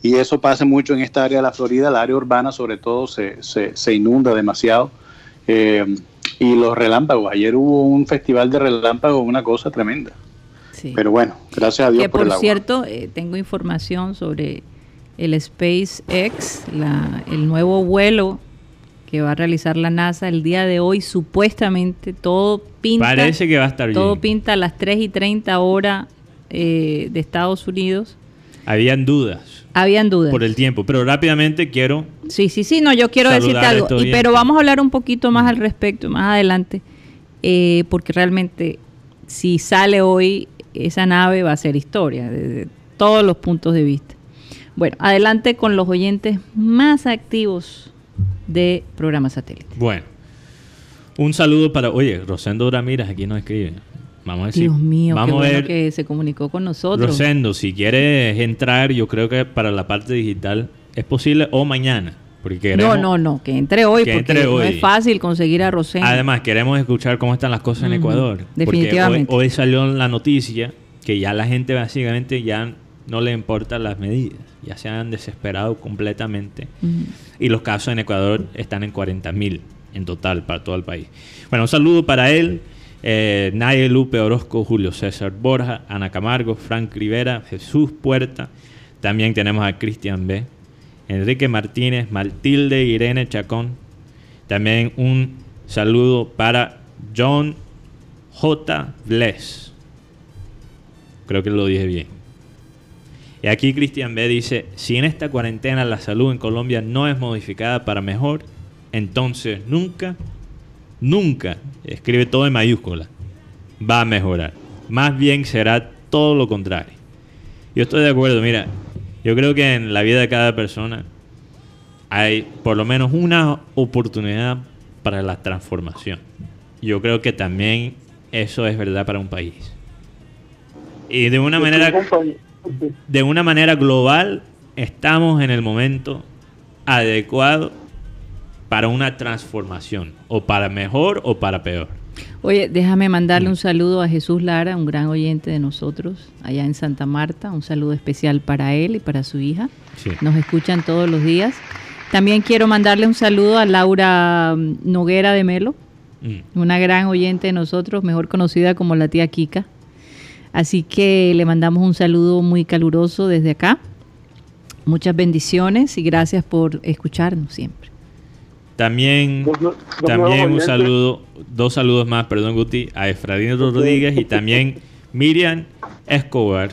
Y eso pasa mucho en esta área de la Florida, el área urbana sobre todo se, se, se inunda demasiado y los relámpagos. Ayer hubo un festival de relámpagos, una cosa tremenda. Pero bueno, gracias a Dios que por, cierto, eh, tengo información sobre el SpaceX, la, el nuevo vuelo que va a realizar la NASA el día de hoy. Supuestamente todo pinta. Parece que va a estar Todo pinta a las 3 y 30 horas eh, de Estados Unidos. Habían dudas. Habían dudas. Por el tiempo. Pero rápidamente quiero Sí, sí, sí, no, yo quiero decirte algo, y- pero vamos a hablar un poquito más al respecto, más adelante, eh, porque realmente si sale hoy, esa nave va a ser historia, desde todos los puntos de vista. Bueno, adelante con los oyentes más activos de programa satélite. Bueno, un saludo para. Oye, Rosendo Ramírez aquí nos escribe. Vamos a decir. Dios mío, qué vamos a ver. que se comunicó con nosotros. Rosendo, si quieres entrar, yo creo que para la parte digital es posible o mañana. Porque no, queremos, no, no, que entre hoy, que porque entre no es fácil conseguir a Rosendo. Además, queremos escuchar cómo están las cosas en Ecuador. definitivamente. Porque hoy, hoy salió la noticia que ya la gente básicamente ya no le importan las medidas. Ya se han desesperado completamente. Y los casos en Ecuador están en 40.000 en total para todo el país. Bueno, un saludo para él. Eh, Lupe Orozco, Julio César Borja, Ana Camargo, Frank Rivera, Jesús Puerta. También tenemos a Cristian B. Enrique Martínez, Matilde Irene Chacón. También un saludo para John J. Bless. Creo que lo dije bien. Y aquí Cristian B dice, si en esta cuarentena la salud en Colombia no es modificada para mejor, entonces nunca, nunca, escribe todo en mayúscula, va a mejorar. Más bien será todo lo contrario. Yo estoy de acuerdo, mira, yo creo que en la vida de cada persona hay por lo menos una oportunidad para la transformación. Yo creo que también eso es verdad para un país. Y de una manera de una manera global, estamos en el momento adecuado para una transformación, o para mejor o para peor. Oye, déjame Mm. mandarle un saludo a Jesús Lara, un gran oyente de nosotros, allá en Santa Marta. Un saludo especial para él y para su hija. Sí. Nos escuchan todos los días. También quiero mandarle un saludo a Laura mm, Noguera de Melo, Mm. una gran oyente de nosotros, mejor conocida como la tía Kika. Así que le mandamos un saludo muy caluroso desde acá. Muchas bendiciones y gracias por escucharnos siempre. También, Los nu- los también un saludo, dos saludos más, perdón Guti, a Efraín Rodríguez y también Miriam Escobar,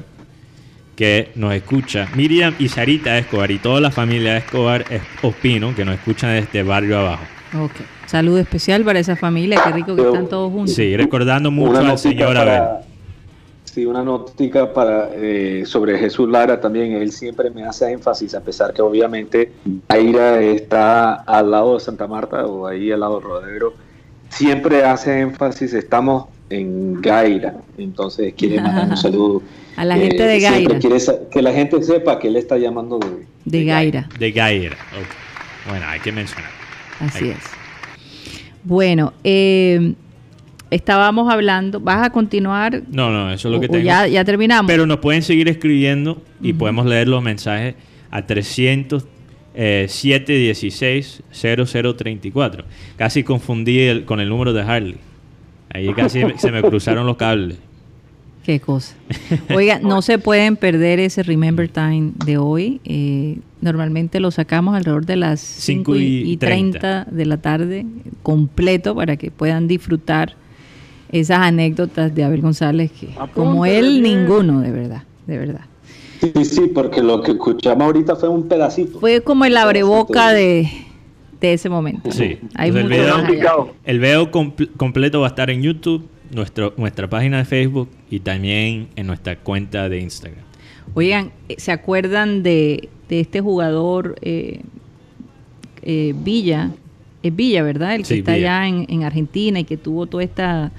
que nos escucha. Miriam y Sarita Escobar y toda la familia Escobar es- Ospino, que nos escuchan desde barrio abajo. Ok. Saludo especial para esa familia, qué rico que están todos juntos. Sí, recordando mucho al señor para- Abel. Sí, una notica para, eh, sobre Jesús Lara también. Él siempre me hace énfasis, a pesar que obviamente Aira está al lado de Santa Marta o ahí al lado de Rodero. Siempre hace énfasis, estamos en Gaira. Entonces quiere mandar un saludo. A la Eh, gente de siempre Gaira. quiere que la gente sepa que él está llamando de, De Gaira, De Gaira. Bueno, hay que mencionar. así es. Bueno, eh, estábamos hablando, ¿vas a continuar? No, no, eso es lo que O- tengo. ya, ya terminamos. Pero nos pueden seguir escribiendo y podemos leer los mensajes a 300 eh, 716 0034. Casi confundí el- con el número de Harley. Ahí casi se me cruzaron los cables. Qué cosa. Oiga, no se pueden perder ese Remember Time de hoy. Eh, normalmente lo sacamos alrededor de las 5 Cinco y, y y 30 de la tarde, completo, para que puedan disfrutar esas anécdotas de Abel González, que como Apúntale él, bien. ninguno, de verdad, de verdad. Sí, sí, porque lo que escuchamos ahorita fue un pedacito. Fue como el abreboca de, de ese momento. Sí. Hay el mucho video- más allá. Complicado. El video compl- completo va a estar en YouTube, nuestro, nuestra página de Facebook y también en nuestra cuenta de Instagram. Oigan, eh, ¿se acuerdan de, de este jugador eh, eh, Villa? Es Villa, ¿verdad? El que Sí, está Villa. allá en, en Argentina y que tuvo toda esta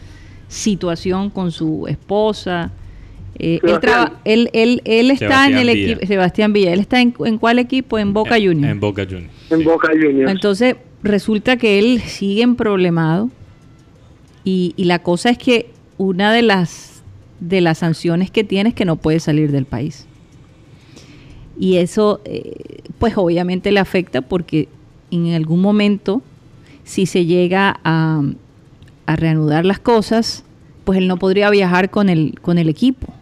situación con su esposa. Eh, él, Sebastián. traba- él, él, él está en el equipo, Sebastián Villa, ¿él está en, en cuál equipo? En Boca En- Juniors. En Boca Juniors. En sí. Boca Juniors. Entonces, resulta que él sigue en problemado y, y la cosa es que una de las, de las sanciones que tiene es que no puede salir del país. Y eso, eh, pues obviamente le afecta porque en algún momento, si se llega a, a reanudar las cosas, pues él no podría viajar con el, con el equipo.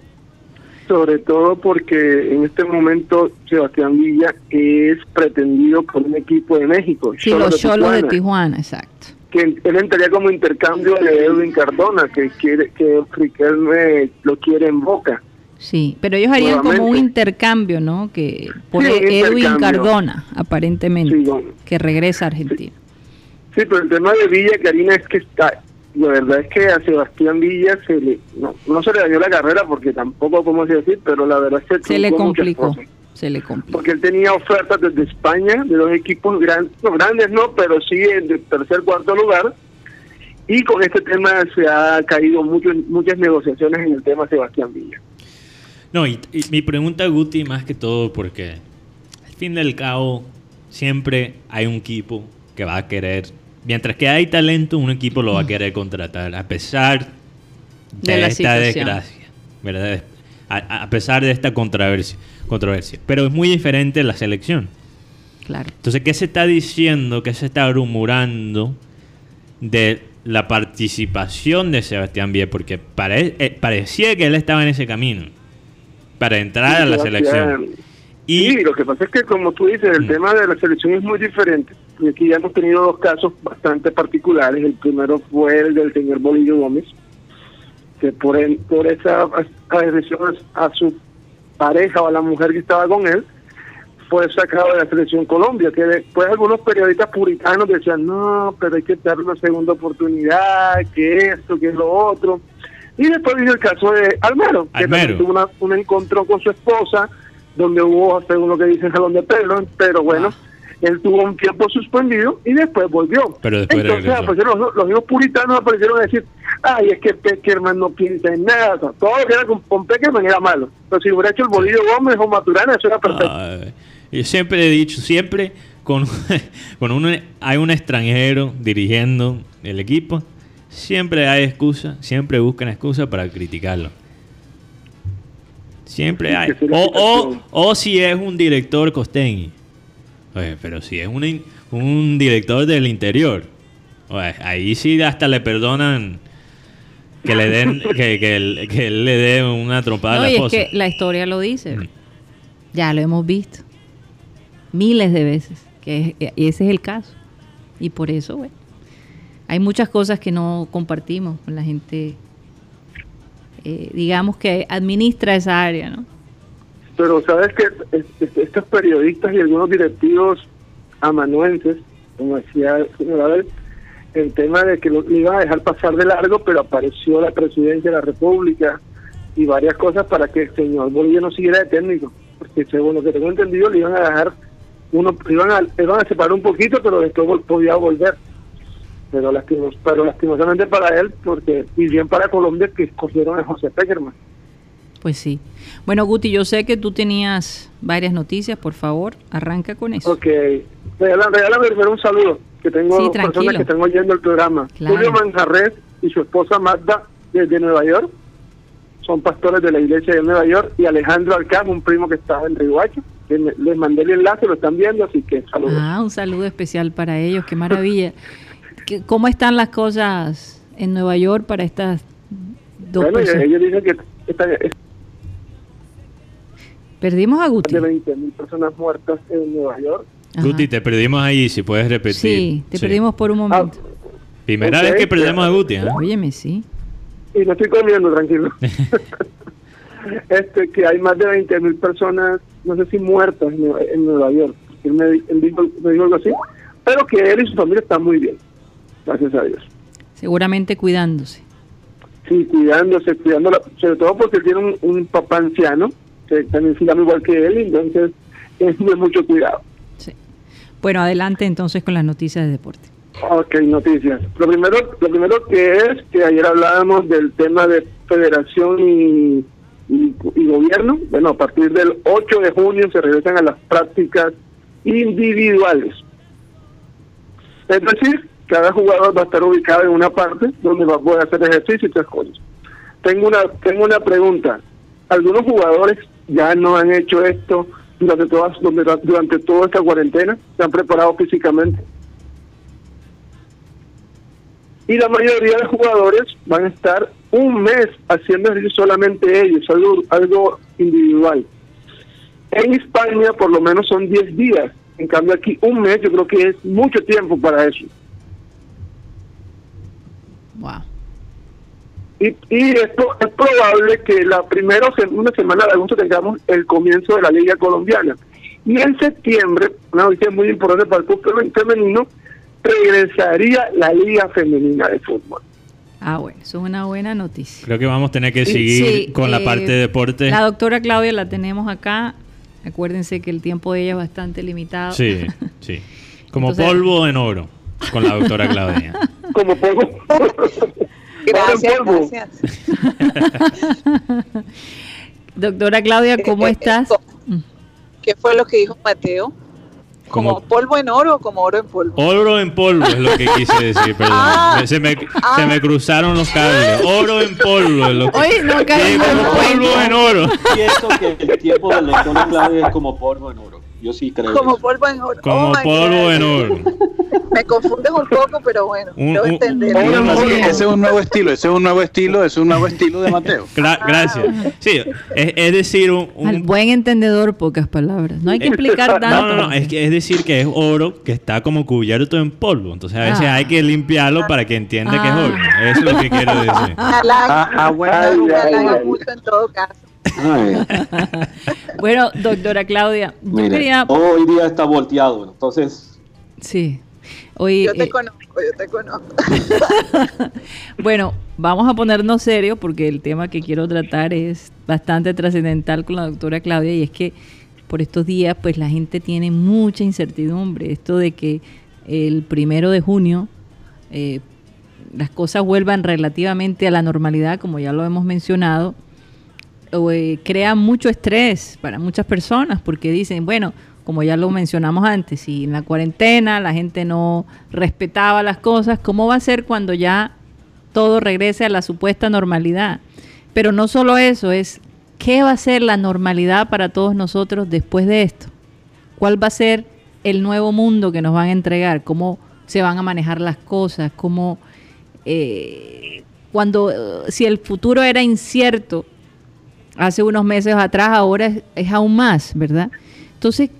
Sobre todo porque en este momento Sebastián Villa es pretendido por un equipo de México. Sí, los cholos de Tijuana, exacto. Que él entraría como intercambio de Edwin Cardona, que quiere que Riquelme lo quiere en Boca. Sí, pero ellos harían como un intercambio, ¿no? Que por Sí, Edwin. Cardona, aparentemente, Sí, bueno. que regresa a Argentina. Sí, pero el tema de Villa, Karina, es que está. La verdad es que a Sebastián Villa se le, no, no se le dañó la carrera porque tampoco podemos decir, pero la verdad es que Se le complicó, se le complicó. Porque él tenía ofertas desde España, de dos equipos grandes, no grandes no, pero sí en de tercer, cuarto lugar. Y con este tema se ha caído mucho, muchas negociaciones en el tema Sebastián Villa. No, y, y mi pregunta, Guti, más que todo, porque al fin del cabo, siempre hay un equipo que va a querer, mientras que hay talento, un equipo lo va a querer contratar, a pesar de, De la esta situación. desgracia, ¿verdad? A, a pesar de esta controversia, controversia. Pero es muy diferente la selección. Claro. Entonces, ¿qué se está diciendo? ¿Qué se está rumorando de la participación de Sebastián Villa? Porque pare- eh, parecía que él estaba en ese camino para entrar a la Sebastián- selección. Y Sí, lo que pasa es que como tú dices, el Mm. tema de la selección es muy diferente. Y aquí ya hemos tenido dos casos bastante particulares. El primero fue el del señor Bolillo Gómez, que por, el- por esa agresión a su pareja o a la mujer que estaba con él, fue sacado de la selección Colombia, que después algunos periodistas puritanos decían, no, pero hay que darle una segunda oportunidad, que esto, que lo otro. Y después vino el caso de Almero, que Almero. también tuvo una- un encontrón con su esposa, donde hubo, según lo que dicen, jalón de pelo, pero bueno, él tuvo un tiempo suspendido y después volvió. Pero después Entonces aparecieron los, los mismos puritanos aparecieron a decir, ay, es que Peckerman no piensa en nada, O sea, todo lo que era con, con Peckerman era malo. Pero si hubiera hecho el Bolillo Gómez o Maturana, eso era perfecto. Yo siempre he dicho, siempre con, con un, hay un extranjero dirigiendo el equipo, siempre hay excusa, siempre buscan excusa para criticarlo. Siempre hay. O, o, o si es un director costeño. Oye, pero si es un, un director del interior, oye, ahí sí hasta le perdonan que le den que, que él, que él le dé una trompada No, a la y es que la historia lo dice. Mm. Ya lo hemos visto. Miles de veces. Que es- ese es el caso. Y por eso, bueno, hay muchas cosas que no compartimos con la gente, eh, digamos, que administra esa área, ¿no? Pero sabes que es- es- estos periodistas y algunos directivos amanuenses, como decía el señor Abel, el tema de que lo iban a dejar pasar de largo, pero apareció la presidencia de la República y varias cosas para que el señor Bolillo no siguiera de técnico, porque según lo que tengo entendido le iban a dejar uno, iban a, iban a separar un poquito, pero después podía volver. Pero, lastimos, pero lastimosamente para él, porque y bien para Colombia que escogieron a José Peckerman. Pues sí. Bueno, Guti, yo sé que tú tenías varias noticias, por favor, arranca con eso. Ok, regálame, regálame primero un saludo, que tengo Sí, personas que están oyendo el programa. Claro. Julio Manjarres y su esposa Magda desde Nueva York, son pastores de la iglesia de Nueva York, y Alejandro Alcaz, un primo que estaba en me- les mandé el enlace, lo están viendo, así que saludos. Ah, un saludo especial para ellos, qué maravilla. ¿Qué- ¿Cómo están las cosas en Nueva York para estas dos bueno, personas? ellos dicen que Perdimos a Guti. de 20 mil personas muertas en Nueva York. Ajá. Guti, te perdimos ahí, si puedes repetir. Sí, te perdimos por un Ah, momento. Primera vez que perdemos a Guti, ¿eh? Óyeme, sí. y no estoy comiendo, tranquilo. este que hay más de 20 mil personas, no sé si muertas en, Nueva- en Nueva York. Él me, él dijo, me dijo algo así, pero que él y su familia están muy bien, gracias a Dios. Seguramente cuidándose. Sí, cuidándose, cuidándola, sobre todo porque tiene un, un papá anciano, que también se llama igual que él, entonces es de mucho cuidado. Sí. Bueno, adelante entonces con las noticias de deporte. Ok, noticias. Lo primero, lo primero que es que ayer hablábamos del tema de federación y, y, y gobierno. Bueno, a partir del 8 de junio se regresan a las prácticas individuales. Es decir, cada jugador va a estar ubicado en una parte donde va a poder hacer ejercicio y otras cosas. Tengo una, tengo una pregunta. Algunos jugadores ya no han hecho esto durante, todas, durante, toda esta cuarentena, se han preparado físicamente y la mayoría de jugadores van a estar un mes haciendo ejercicio solamente ellos, algo, algo individual. En España por lo menos son 10 días, en cambio aquí un mes yo creo que es mucho tiempo para eso. Wow. Y, y esto es probable que la primera una semana de agosto tengamos el comienzo de la Liga Colombiana. Y en septiembre, una noticia muy importante para el fútbol femenino, regresaría la Liga Femenina de Fútbol. Ah, bueno, eso es una buena noticia. Creo que vamos a tener que seguir con la eh, parte de deporte. La doctora Claudia la tenemos acá. Acuérdense que el tiempo de ella es bastante limitado. Sí, sí. Como Entonces- polvo en oro con la doctora Claudia. Como polvo. Gracias, Ahora en polvo. gracias. Doctora Claudia, ¿cómo Eh, eh, estás? co- ¿Qué fue lo que dijo Mateo? ¿Como Como polvo en oro o como oro en polvo? oro en polvo es lo que quise decir, perdón. Ah. se, me, Ah. se me cruzaron los cables. Oro en polvo es lo que Oye, no como polvo en oro. Pienso que el tiempo del lector Claudia es como polvo en oro. Yo sí creo. Como eso. polvo en oro. Como Oh, polvo en oro. Me confundes un poco, pero bueno, Un- ese es un nuevo estilo, ese es un nuevo estilo, ese es un nuevo estilo de Mateo. Gra- gracias. Sí, es, es decir, un, un- Al buen entendedor, pocas palabras. No hay que explicar tanto. No, no, no, es, que- es decir que es oro que está como cubierto en polvo. Entonces a veces Ah. hay que limpiarlo para que entienda que es Ah. oro. Eso es lo que quiero decir. Ah, ah, bueno. En todo caso. Bueno, doctora Claudia, yo mire, quería... hoy día está volteado. Entonces, Sí. Hoy, Yo te eh, conozco, yo te conozco. Bueno, vamos a ponernos serios porque el tema que quiero tratar es bastante trascendental con la doctora Claudia y es que por estos días pues la gente tiene mucha incertidumbre. Esto de que el primero de junio eh, las cosas vuelvan relativamente a la normalidad, como ya lo hemos mencionado, eh, crea mucho estrés para muchas personas porque dicen, bueno, como ya lo mencionamos antes, si en la cuarentena la gente no respetaba las cosas, ¿cómo va a ser cuando ya todo regrese a la supuesta normalidad? Pero no solo eso, es qué va a ser la normalidad para todos nosotros después de esto. ¿Cuál va a ser el nuevo mundo que nos van a entregar? ¿Cómo se van a manejar las cosas? ¿Cómo, eh, cuando, si el futuro era incierto, hace unos meses atrás, ahora es, aún más, ¿verdad? Entonces,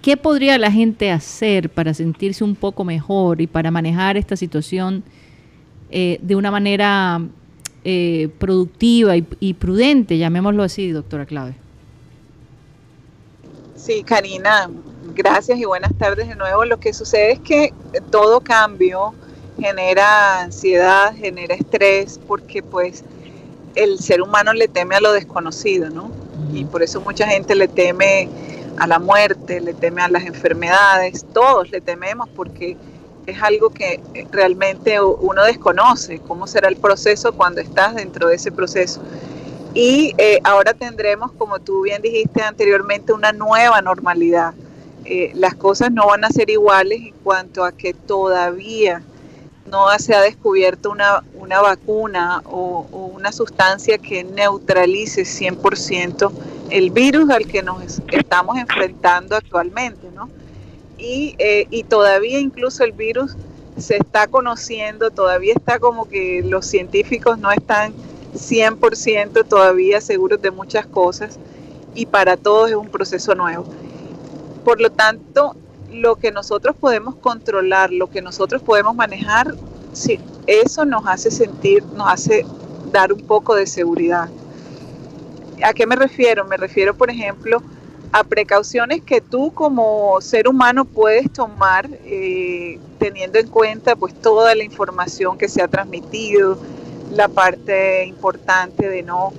¿qué podría la gente hacer para sentirse un poco mejor y para manejar esta situación eh, de una manera eh, productiva y, y prudente, llamémoslo así, doctora Clave? Sí, Karina, gracias y buenas tardes de nuevo. Lo que sucede es que todo cambio genera ansiedad, genera estrés, porque pues el ser humano le teme a lo desconocido, ¿no? Y por eso mucha gente le teme a la muerte, le teme a las enfermedades, todos le tememos porque es algo que realmente uno desconoce, cómo será el proceso cuando estás dentro de ese proceso. Y eh, ahora tendremos, como tú bien dijiste anteriormente, una nueva normalidad. Eh, las cosas no van a ser iguales en cuanto a que todavía no se ha descubierto una, una vacuna o, una sustancia que neutralice 100% el virus al que nos estamos enfrentando actualmente, ¿no? Y, eh, y todavía incluso el virus se está conociendo, todavía está como que los científicos no están 100% todavía seguros de muchas cosas y para todos es un proceso nuevo. Por lo tanto, lo que nosotros podemos controlar, lo que nosotros podemos manejar, sí, eso nos hace sentir, nos hace dar un poco de seguridad. ¿A qué me refiero? Me refiero, por ejemplo, a precauciones que tú como ser humano puedes tomar eh, teniendo en cuenta pues toda la información que se ha transmitido, la parte importante de no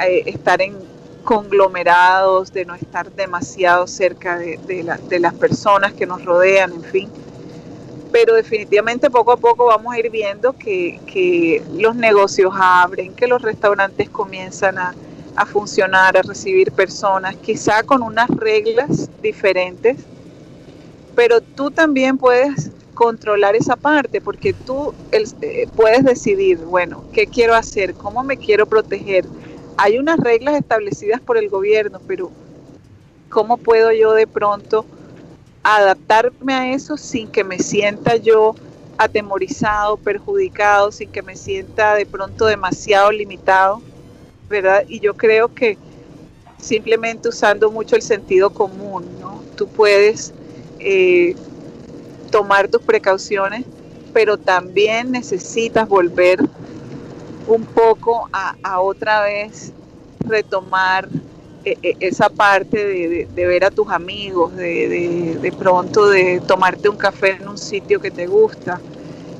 eh, estar en conglomerados, de no estar demasiado cerca de, de, la, de, las personas que nos rodean, en fin. Pero definitivamente poco a poco vamos a ir viendo que, los negocios abren, que los restaurantes comienzan a, funcionar, a recibir personas, quizá con unas reglas diferentes, pero tú también puedes controlar esa parte, porque tú eh, puedes decidir, bueno, ¿qué quiero hacer? ¿Cómo me quiero proteger? Hay unas reglas establecidas por el gobierno, pero ¿cómo puedo yo de pronto adaptarme a eso sin que me sienta yo atemorizado, perjudicado, sin que me sienta de pronto demasiado limitado, ¿verdad? Y yo creo que simplemente usando mucho el sentido común, ¿no? Tú puedes eh, tomar tus precauciones, pero también necesitas volver un poco a, otra vez retomar eh, eh, esa parte de, ver a tus amigos, de, pronto de tomarte un café en un sitio que te gusta.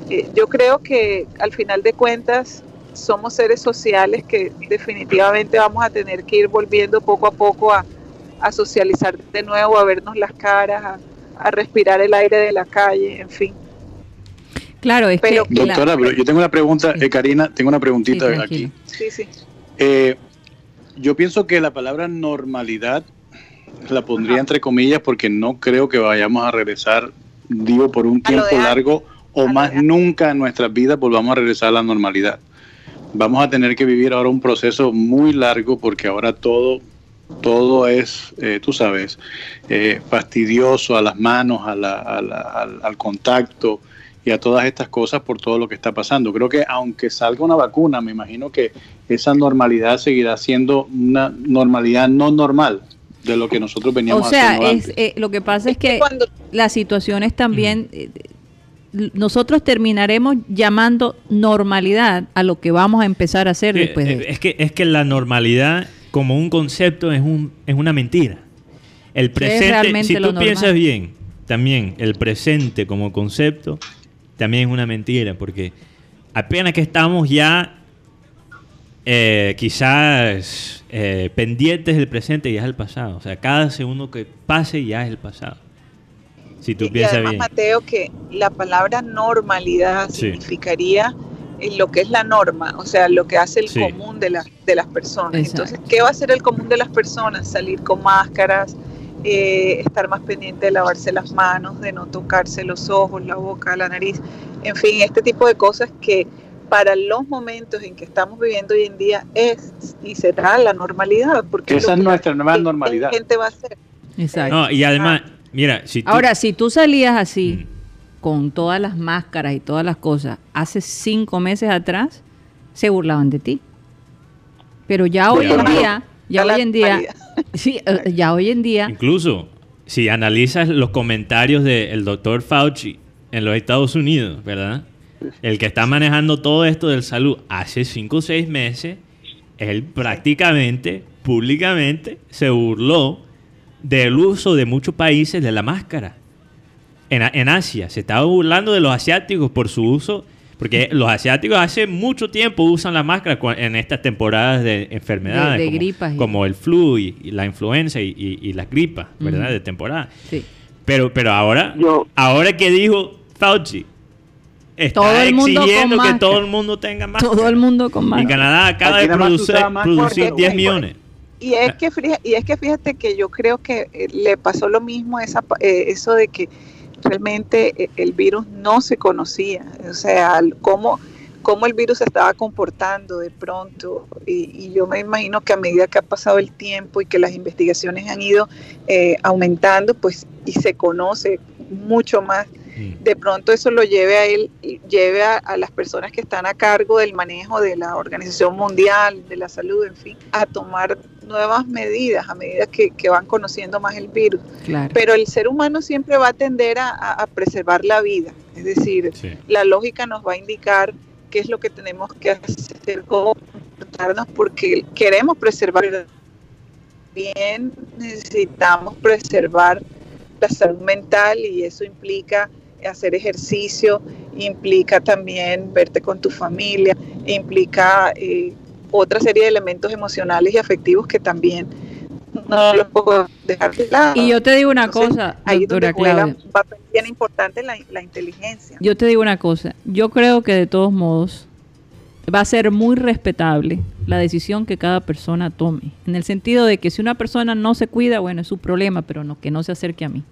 Eh, yo creo que al final de cuentas somos seres sociales que definitivamente vamos a tener que ir volviendo poco a poco a, socializar de nuevo, a vernos las caras, a respirar el aire de la calle, en fin. Claro, es Pero- que... Doctora, pero yo tengo una pregunta, Sí. eh, Karina, tengo una preguntita Sí, aquí. tranquilo. Sí, sí. Eh, yo pienso que la palabra normalidad la pondría Ajá. entre comillas porque no creo que vayamos a regresar, digo, por un tiempo largo o A más nunca en nuestras vidas volvamos a regresar a la normalidad. Vamos a tener que vivir ahora un proceso muy largo porque ahora todo, todo es, eh, tú sabes, eh, fastidioso a las manos, a la- a la- al, al contacto y a todas estas cosas por todo lo que está pasando. Creo que aunque salga una vacuna, me imagino que esa normalidad seguirá siendo una normalidad no normal de lo que nosotros veníamos O sea, haciendo es, antes. eh, lo que pasa es que cuando las situaciones también, eh, nosotros terminaremos llamando normalidad a lo que vamos a empezar a hacer después de eh, es, que, es que la normalidad como un concepto es, un, es una mentira. El presente, si tú piensas bien, también el presente como concepto también es una mentira, porque apenas que estamos ya eh, quizás eh, pendientes del presente ya es el pasado. O sea, cada segundo que pase ya es el pasado. Si tú y piensas además, bien. Mateo, que la palabra normalidad Sí. significaría eh, lo que es la norma, o sea, lo que hace el Sí. común de, la- de las personas. Exacto. Entonces, ¿qué va a hacer el común de las personas? Salir con máscaras, eh, estar más pendiente de lavarse las manos, de no tocarse los ojos, la boca, la nariz, en fin, este tipo de cosas que para los momentos en que estamos viviendo hoy en día es y será la normalidad, porque Esa es nuestra nueva la normalidad. gente va a hacer. Exacto. No, y además, mira, si tú- Ahora, si tú salías así, Mm. con todas las máscaras y todas las cosas, hace cinco meses atrás, se burlaban de ti. Pero ya hoy en día, ya hoy en día, sí, eh, ya hoy en día, Incluso, si analizas los comentarios del doctor Fauci en los Estados Unidos, ¿verdad? El que está manejando todo esto del salud hace cinco o seis meses, él prácticamente, públicamente, se burló del uso de muchos países de la máscara. En, en Asia, se estaba burlando de los asiáticos por su uso, porque los asiáticos hace mucho tiempo usan la máscara en estas temporadas de enfermedades, de como, gripas y- como el flu y, y la influenza y, y- y las gripas, ¿verdad? De temporada. sí. Pero, pero ahora, Yo- ahora que dijo Fauci, está Todo el mundo con exigiendo que todo el mundo tenga máscara. todo el mundo con Y máscara. Canadá acaba Aquí de producir porque- 10 millones. Y es que fíjate, y es que fíjate que yo creo que eh, le pasó lo mismo esa, pa- eh, eso de que realmente eh, el virus no se conocía, o sea, cómo, cómo el virus se estaba comportando de pronto. Y, y yo me imagino que a medida que ha pasado el tiempo y que las investigaciones han ido eh, aumentando, pues y se conoce mucho más de pronto eso lo lleve a él, lleve a, a las personas que están a cargo del manejo de la Organización Mundial de la Salud, en fin, a tomar nuevas medidas a medida que, que van conociendo más el virus. Claro. Pero el ser humano siempre va a tender a, preservar la vida, es decir, Sí. la lógica nos va a indicar qué es lo que tenemos que hacer, cómo comportarnos, porque queremos preservar bien, necesitamos preservar la salud mental y eso implica hacer ejercicio, implica también verte con tu familia, implica eh, otra serie de elementos emocionales y afectivos que también no los puedo dejar de lado. Y yo te digo una Entonces, cosa, ahí es donde doctora juega Claudia. un papel bien importante la, la inteligencia. Yo te digo una cosa, yo creo que de todos modos va a ser muy respetable la decisión que cada persona tome, en el sentido de que si una persona no se cuida, bueno, es su problema, pero no que no se acerque a mí.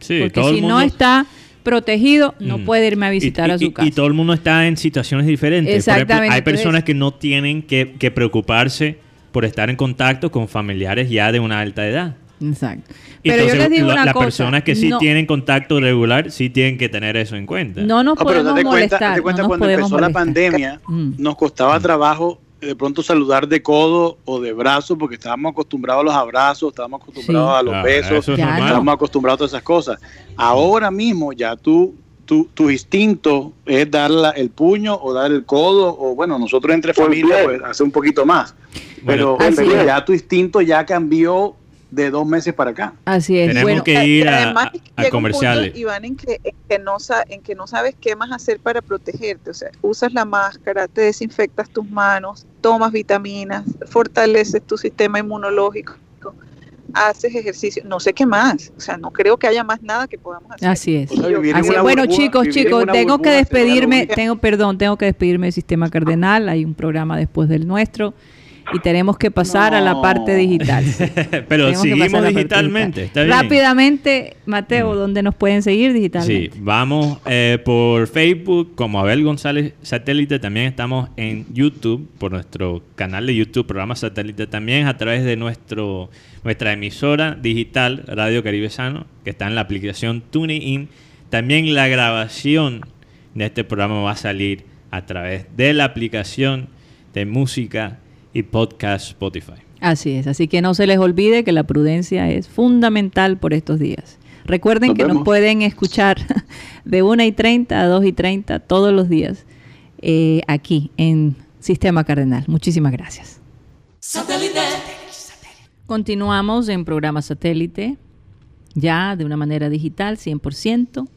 Sí, Porque todo el si no está protegido, no Mm. puede irme a visitar y, a su y- casa. Y todo el mundo está en situaciones diferentes. Por ejemplo, Exactamente, hay personas que no tienen que, que preocuparse por estar en contacto con familiares ya de una alta edad. Exacto. Pero yo Entonces, les digo la- una las cosa, personas que sí no, tienen contacto regular sí tienen que tener eso en cuenta. no nos pero podemos date cuenta, molestar. date cuenta no nos cuando podemos empezó la molestar. pandemia, Mm. nos costaba trabajo de pronto saludar de codo o de brazo porque estábamos acostumbrados a los abrazos, estábamos acostumbrados Sí. a los Claro, besos, es estábamos acostumbrados a todas esas cosas. Ahora mismo ya tú tu, tu instinto es dar la- el puño o dar el codo, o bueno, nosotros entre Pues familia pues hace un poquito más. Bueno, pero pero ya tu instinto ya cambió de dos meses para acá. Así es. Tenemos Bueno, que ir a, además a- a llega un punto, comerciales. Iván, en que, en, que no en que no sabes qué más hacer para protegerte. O sea, usas la máscara, te desinfectas tus manos, tomas vitaminas, fortaleces tu sistema inmunológico, haces ejercicio, no sé qué más. O sea, no creo que haya más nada que podamos hacer. Así es. O sea, Así es. Bueno, burbuja- chicos, chicos, tengo que burbuja despedirme, tengo, perdón, tengo que despedirme del sistema cardenal. Hay un programa después del nuestro y tenemos que pasar a la parte digital. Pero Tenemos seguimos digitalmente. digital. Está bien. Rápidamente, Mateo. ¿dónde nos pueden seguir digitalmente? Sí, vamos eh, por Facebook como Abel González Satélite. También estamos en YouTube, por nuestro canal de YouTube, programa Satélite. También a través de nuestro nuestra emisora digital, Radio Caribe Sano, que está en la aplicación TuneIn. También la grabación de este programa va a salir a través de la aplicación de música y podcast Spotify. Así es, así que no se les olvide que la prudencia es fundamental por estos días. Recuerden Nos que nos pueden escuchar de 1 y 30 a 2 y 30 todos los días eh, aquí en Sistema Cardenal. Muchísimas gracias. Continuamos en programa satélite, ya de una manera digital, 100%,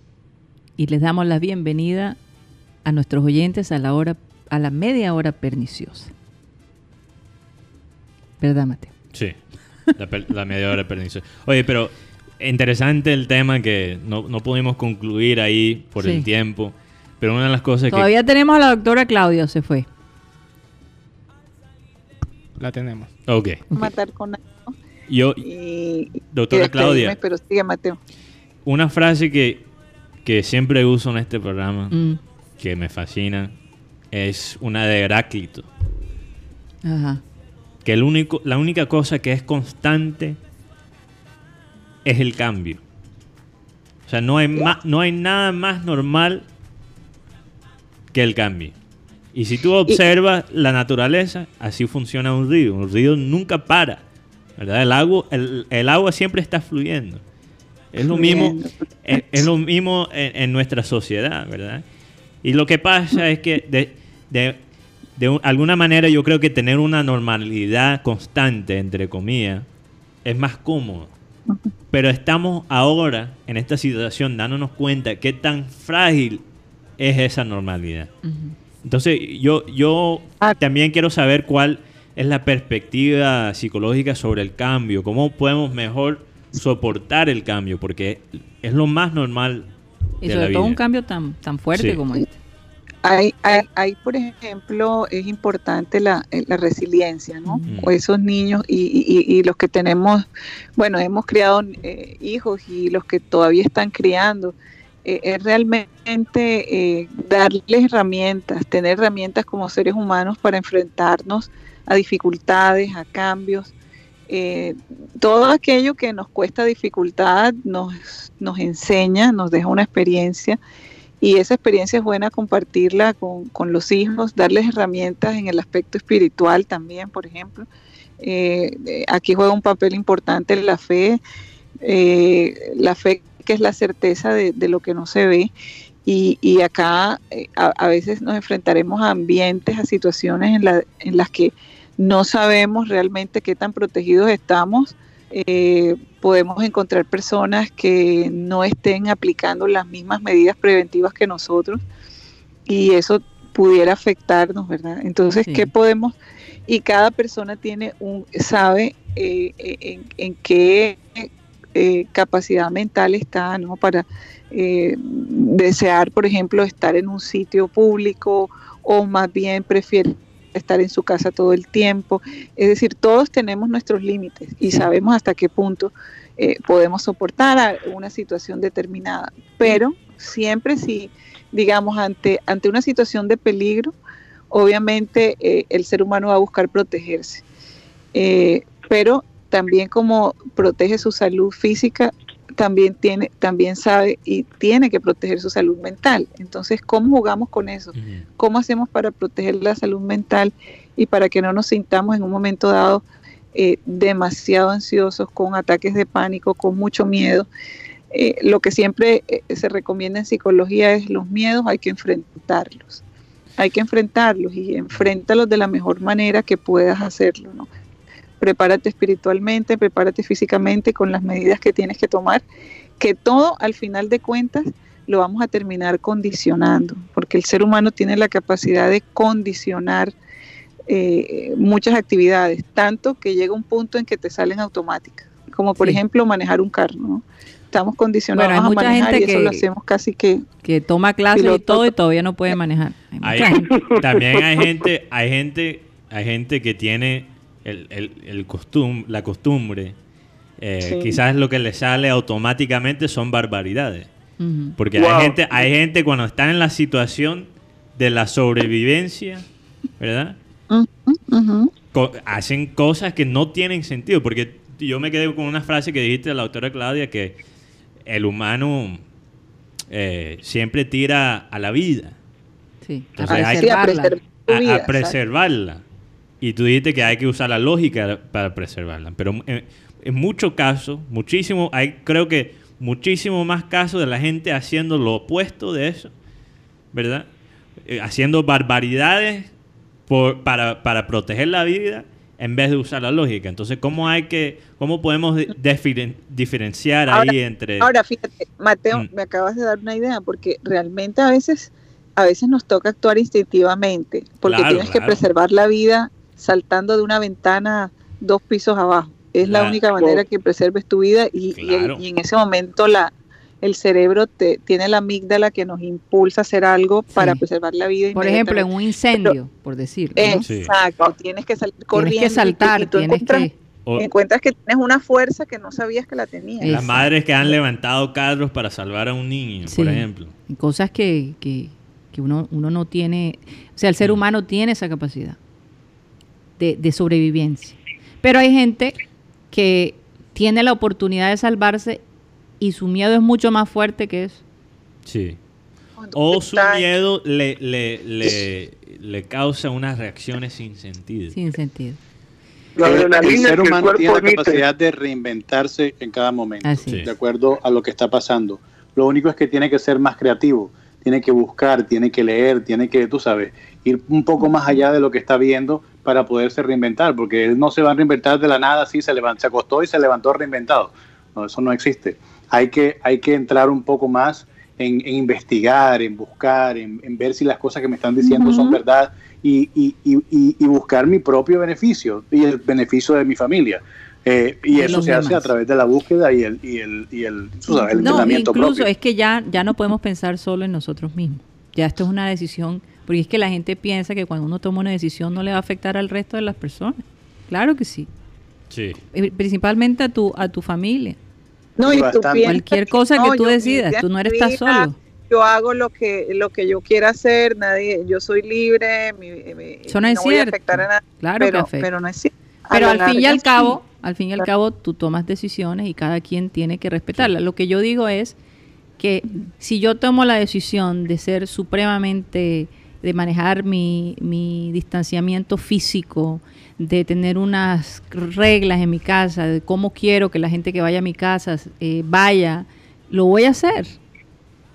y les damos la bienvenida a nuestros oyentes a la hora, a la media hora perniciosa. ¿Verdad, Mateo? Sí, la, media hora de pernicio. Oye, pero interesante el tema que no, no pudimos concluir ahí por Sí. el tiempo. Pero una de las cosas Todavía tenemos a la doctora Claudia, se fue. La tenemos. que... Ok. Matar con algo Yo, y, y doctora despedirme, Claudia, Pero sigue, Mateo. una frase que, que siempre uso en este programa, Mm, que me fascina, es una de Heráclito. Ajá. Que el único, la única cosa que es constante es el cambio. O sea, no hay, ma- no hay nada más normal que el cambio. Y si tú observas la naturaleza, así funciona un río. Un río nunca para. ¿verdad? El, agua, el, el agua siempre está fluyendo. Es lo mismo, es, es lo mismo en, en nuestra sociedad, ¿verdad? Y lo que pasa es que de, de- de un- alguna manera yo creo que tener una normalidad constante, entre comillas, es más cómodo. Pero estamos ahora en esta situación dándonos cuenta qué tan frágil es esa normalidad. Entonces, yo, yo Ah. también quiero saber cuál es la perspectiva psicológica sobre el cambio, cómo podemos mejor soportar el cambio, porque es lo más normal Y de sobre la todo un cambio tan, tan fuerte Sí. como este. Hay, hay, hay, por ejemplo, es importante la, eh, la resiliencia, ¿no? Mm. O esos niños y, y- y los que tenemos, bueno, hemos criado eh, hijos y los que todavía están criando, eh, es realmente eh, darles herramientas, tener herramientas como seres humanos para enfrentarnos a dificultades, a cambios. Eh, todo aquello que nos cuesta dificultad nos, nos enseña, nos deja una experiencia y esa experiencia es buena compartirla con, con los hijos, darles herramientas en el aspecto espiritual también, por ejemplo. Eh, eh, aquí juega un papel importante la fe, eh, la fe que es la certeza de, de lo que no se ve. Y, y acá a, a veces nos enfrentaremos a ambientes, a situaciones en, la- en las que no sabemos realmente qué tan protegidos estamos. Eh, podemos encontrar personas que no estén aplicando las mismas medidas preventivas que nosotros y eso pudiera afectarnos, ¿verdad? Entonces, Sí. ¿qué podemos? Y cada persona tiene un, sabe eh, eh, en, en qué eh, capacidad mental está, ¿no? Para eh, desear, por ejemplo, estar en un sitio público o más bien prefiere estar en su casa todo el tiempo. Es decir, todos tenemos nuestros límites y sabemos hasta qué punto eh, podemos soportar una situación determinada. Pero siempre si, digamos, ante, ante una situación de peligro, obviamente eh, el ser humano va a buscar protegerse. Eh, pero también como protege su salud física, también tiene, también sabe y tiene que proteger su salud mental. Entonces, ¿cómo jugamos con eso? ¿Cómo hacemos para proteger la salud mental y para que no nos sintamos en un momento dado eh, demasiado ansiosos, con ataques de pánico, con mucho miedo? eh, lo que siempre eh, se recomienda en psicología es los miedos hay que enfrentarlos. Hay que enfrentarlos y enfréntalos de la mejor manera que puedas hacerlo, ¿no? Prepárate espiritualmente, prepárate físicamente con las medidas que tienes que tomar, que todo al final de cuentas lo vamos a terminar condicionando, porque el ser humano tiene la capacidad de condicionar eh, muchas actividades, tanto que llega un punto en que te salen automáticas, como por Sí. ejemplo manejar un carro, ¿no? Estamos condicionados Bueno, hay a mucha manejar gente y eso que- lo hacemos casi que Que toma clases y todo y todavía no puede manejar. Hay mucha Hay- gente. también hay gente, hay gente, hay gente que tiene el, el- el costum- la costumbre. eh, Sí. Quizás lo que le sale automáticamente son barbaridades. Porque Wow. hay gente, hay gente cuando están en la situación de la sobrevivencia, ¿verdad? Co- hacen cosas que no tienen sentido. Porque yo me quedé con una frase que dijiste de la autora Claudia que el humano eh, siempre tira a la vida. Sí, a Entonces hay a preservarla. a- preservarla. Y tú dijiste que hay que usar la lógica para preservarla. Pero en, en muchos casos, muchísimo, hay creo que muchísimo más casos de la gente haciendo lo opuesto de eso, ¿verdad? Eh, haciendo barbaridades por- para, para proteger la vida en vez de usar la lógica. Entonces, ¿cómo hay que, cómo podemos di- diferen- diferenciar Ahora- ahí entre... Ahora, fíjate, Mateo, Mm. me acabas de dar una idea, porque realmente a veces, a veces nos toca actuar instintivamente, porque Claro, tienes que preservar la vida saltando de una ventana dos pisos abajo. Es la Claro. única manera que preserves tu vida y, y el- Claro. y en ese momento la el cerebro te, tiene la amígdala que nos impulsa a hacer algo para preservar la vida. Por ejemplo, en un incendio, por decirlo. ¿no? Sí. Exacto, tienes que salir corriendo. Tienes que y- y saltar, tú tienes encuentras, que... o- encuentras que tienes una fuerza que no sabías que la tenías. Las madres que han levantado carros para salvar a un niño, Sí. por ejemplo. y cosas que, que, que uno, uno no tiene, o sea, el ser Mm. humano tiene esa capacidad de, de sobrevivencia. Pero hay gente que tiene la oportunidad de salvarse y su miedo es mucho más fuerte que eso. Sí. O su miedo le, le, le, le causa unas reacciones sin sentido. Sin sentido. La el, ser humano tiene la capacidad de reinventarse en cada momento, Así. De acuerdo a lo que está pasando. Lo único es que tiene que ser más creativo, tiene que buscar, tiene que leer, tiene que, tú sabes, ir un poco más allá de lo que está viendo para poderse reinventar, porque él no se va a reinventar de la nada, así se levantó, se acostó y se levantó reinventado. No, eso no existe. Hay que, hay que entrar un poco más en, en investigar, en buscar, en, en ver si las cosas que me están diciendo son Ujú. verdad y, y- y- y- buscar mi propio beneficio y el beneficio de mi familia. Eh, y eso se hace a demás. través de la búsqueda y el, y el, y el, sabes, el No, entrenamiento incluso propio. es que ya, ya no podemos pensar solo en nosotros mismos. Ya esto es una decisión, porque es que la gente piensa que cuando uno toma una decisión no le va a afectar al resto de las personas. Claro que sí. Sí. Eh, Principalmente a tu, a tu familia. No, y tú Cualquier cosa que no, tú decidas, tú no es eres tan solo. Yo hago lo que lo que yo quiera hacer, nadie, yo soy libre, mi, mi- Eso no es voy a afectar a nadie, Claro que pero, afecta. pero no es cierto. Pero al fin y al cabo, al fin y al cabo, tú tomas decisiones y cada quien tiene que respetarlas. Lo que yo digo es que si yo tomo la decisión de ser supremamente, de manejar mi, mi distanciamiento físico, de tener unas reglas en mi casa, de cómo quiero que la gente que vaya a mi casa eh, vaya, lo voy a hacer.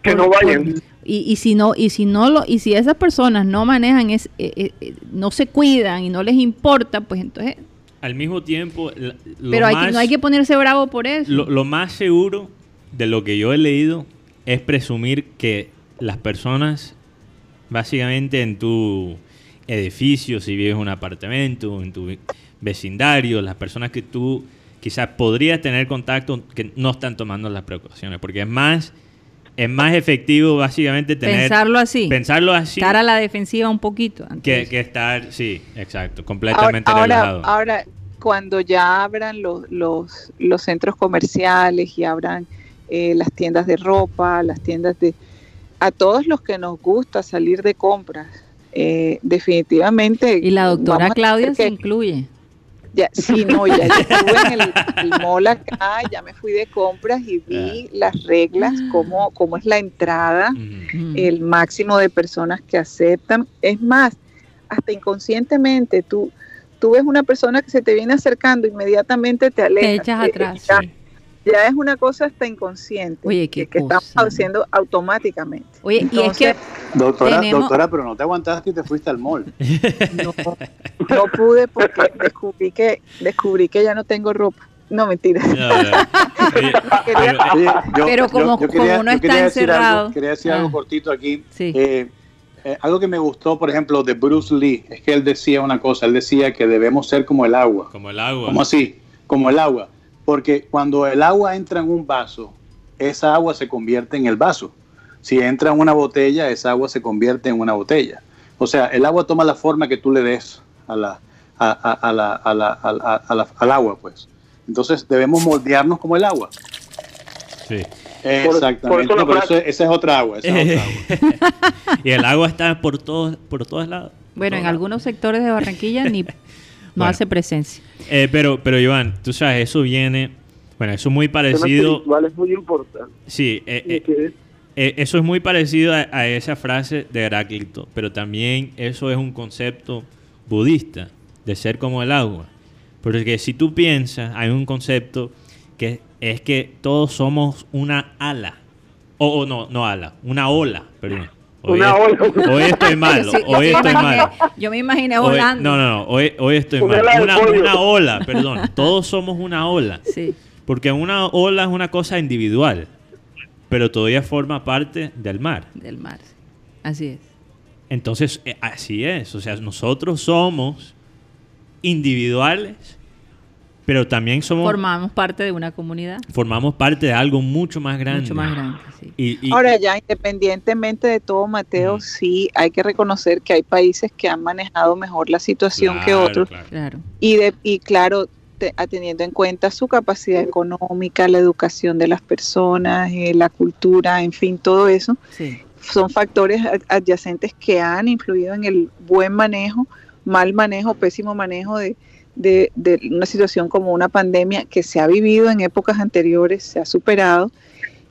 Que no vayan. y, y si no y si no lo y si esas personas no manejan es eh, eh, no se cuidan y no les importa pues entonces Al mismo tiempo, la- lo pero hay que- no hay que ponerse bravo por eso Lo, lo más seguro de lo que yo he leído es presumir que las personas, básicamente en tu edificio, si vives en un apartamento, en tu vecindario, las personas que tú quizás podrías tener contacto, que no están tomando las precauciones, porque es más, es más efectivo básicamente tener... pensarlo así Pensarlo así estar a la defensiva un poquito antes. que, que estar, sí, exacto, completamente ahora, relajado. ahora, cuando ya abran los, los, los centros comerciales y abran eh, las tiendas de ropa, las tiendas de... A todos los que nos gusta salir de compras, eh, definitivamente... y la doctora Claudia se incluye Ya, sí, no, ya yo estuve en el, el mall acá, ya me fui de compras y vi las reglas, cómo, cómo es la entrada. Mm. el máximo de personas que aceptan. Es más, hasta inconscientemente tú, tú ves una persona que se te viene acercando, inmediatamente te alejas. echas eh, atrás. ya, Sí. Ya es una cosa hasta inconsciente Oye, qué que, que estamos haciendo automáticamente. Oye, y es que Doctora, Tenemos- doctora, pero no te aguantaste y te fuiste al mall. no, no pude porque descubrí que descubrí que ya no tengo ropa. No, mentira. No, no. Oye, yo- Pero como- yo quería- como quería está decir encerrado. algo- quería decir Ah. algo cortito aquí. Sí. Eh, eh, algo que me gustó, por ejemplo, de Bruce Lee, es que él decía una cosa, él decía que debemos ser como el agua. como el agua. ¿Cómo así? Como el agua. Porque cuando el agua entra en un vaso, esa agua se convierte en el vaso. Si entra en una botella, esa agua se convierte en una botella. O sea, el agua toma la forma que tú le des a la, a, a- a la, a la- a la- a la- al agua, pues. Entonces debemos moldearnos como el agua. Sí. Exactamente. por eso la No, pero eso- esa es otra agua. esa es otra agua. y el agua está por todos, por todos lados. bueno, en algunos sectores de Barranquilla ni Bueno. hace presencia. Eh, pero, pero Iván, tú sabes, eso viene, bueno, eso es muy parecido, espiritual es muy importante. sí, eh, eh, eh, eso es muy parecido a, a esa frase de Heráclito, pero también eso es un concepto budista, de ser como el agua. Porque si tú piensas, hay un concepto que es que todos somos una ala, o, o no, no ala, una ola, perdón. Hoy, Una es- ola. hoy estoy malo, Sí, hoy estoy malo. Yo me imaginé Hoy- volando. no, no, no, hoy, hoy estoy Una mal. Una, una ola, perdón. Todos somos una ola. Sí. Porque una ola es una cosa individual, pero todavía forma parte del mar. Del mar. Así es. Entonces, eh, así es. O sea, nosotros somos individuales, pero también somos Formamos parte de una comunidad formamos parte de algo mucho más grande. mucho más grande. Sí. Y, y- Ahora ya, independientemente de todo, Mateo, sí hay que reconocer que hay países que han manejado mejor la situación que otros. claro. Claro. Y, de, y claro, te- teniendo en cuenta su capacidad económica, la educación de las personas, eh, la cultura, en fin, todo eso, Sí. son factores ad- adyacentes que han influido en el buen manejo, mal manejo, pésimo manejo de, de- de una situación como una pandemia que se ha vivido en épocas anteriores, se ha superado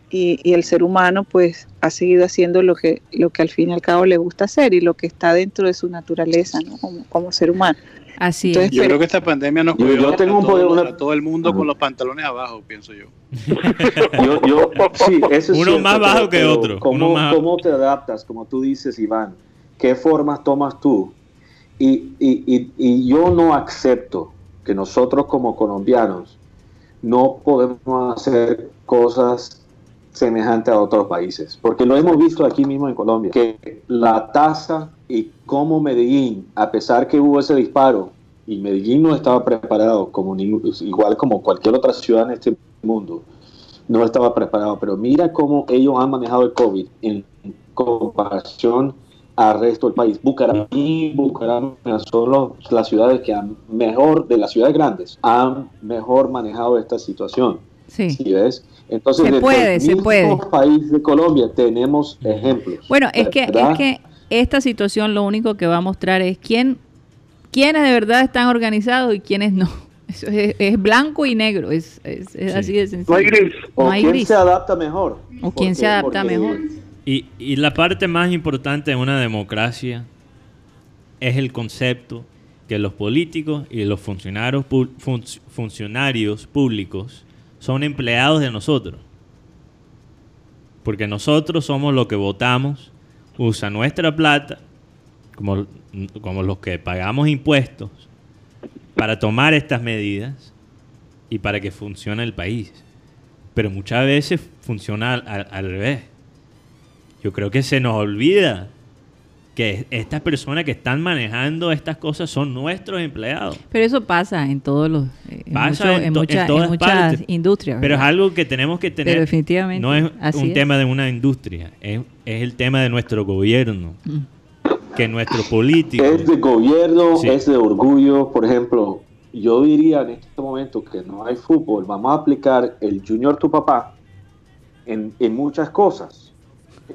y, y el ser humano pues ha seguido haciendo lo que, lo que al fin y al cabo le gusta hacer y lo que está dentro de su naturaleza ¿no? como, como ser humano. Así Entonces, es. Yo creo que esta pandemia nos Yo- cogió yo tengo a, un todo, poder- una- a todo el mundo Ajá. con los pantalones abajo, pienso yo. Yo, yo, sí, eso es Uno cierto, más bajo pero- que otro, ¿Cómo, uno más- cómo te adaptas? Como tú dices, Iván, ¿qué formas tomas tú? Y, y, y, y yo no acepto que nosotros como colombianos no podemos hacer cosas semejantes a otros países, porque lo hemos visto aquí mismo en Colombia, que la tasa y cómo Medellín, a pesar que hubo ese disparo, y Medellín no estaba preparado, como igual como cualquier otra ciudad en este mundo, no estaba preparado, pero mira cómo ellos han manejado el COVID en comparación al resto del país. Bucaramanga, Bucaramanga son los- las ciudades que han mejor, de las ciudades grandes, han mejor manejado esta situación. Sí. ¿Sí ves? Entonces, Se puede, el se puede. país de Colombia tenemos ejemplos. Bueno, es que, es que esta situación lo único que va a mostrar es quién, quiénes de verdad están organizados y quiénes no. Eso es, es blanco y negro, es, es- es Sí. así de No sencillo. hay gris. o no hay quién gris. se adapta mejor. O quién se adapta mejor. Y, la parte más importante de una democracia es el concepto que los políticos y los funcionarios, públicos son empleados de nosotros. Porque nosotros somos los que votamos, usa nuestra plata, como, los que pagamos impuestos, para tomar estas medidas y para que funcione el país. Pero muchas veces funciona al- al revés. Yo creo que se nos olvida que estas personas que están manejando estas cosas son nuestros empleados. Pero eso pasa en todos los eh, en, Pasa mucho- en en to- en mucha- en todas muchas partes. industrias. Pero es algo que tenemos que tener. Pero definitivamente, No es así un es. tema de una industria, es, es el tema de nuestro gobierno. Mm. Que nuestro político. Es de gobierno, Sí. es de orgullo. Por ejemplo, yo diría en este momento que no hay fútbol, vamos a aplicar el Junior Tu Papá en, en muchas cosas.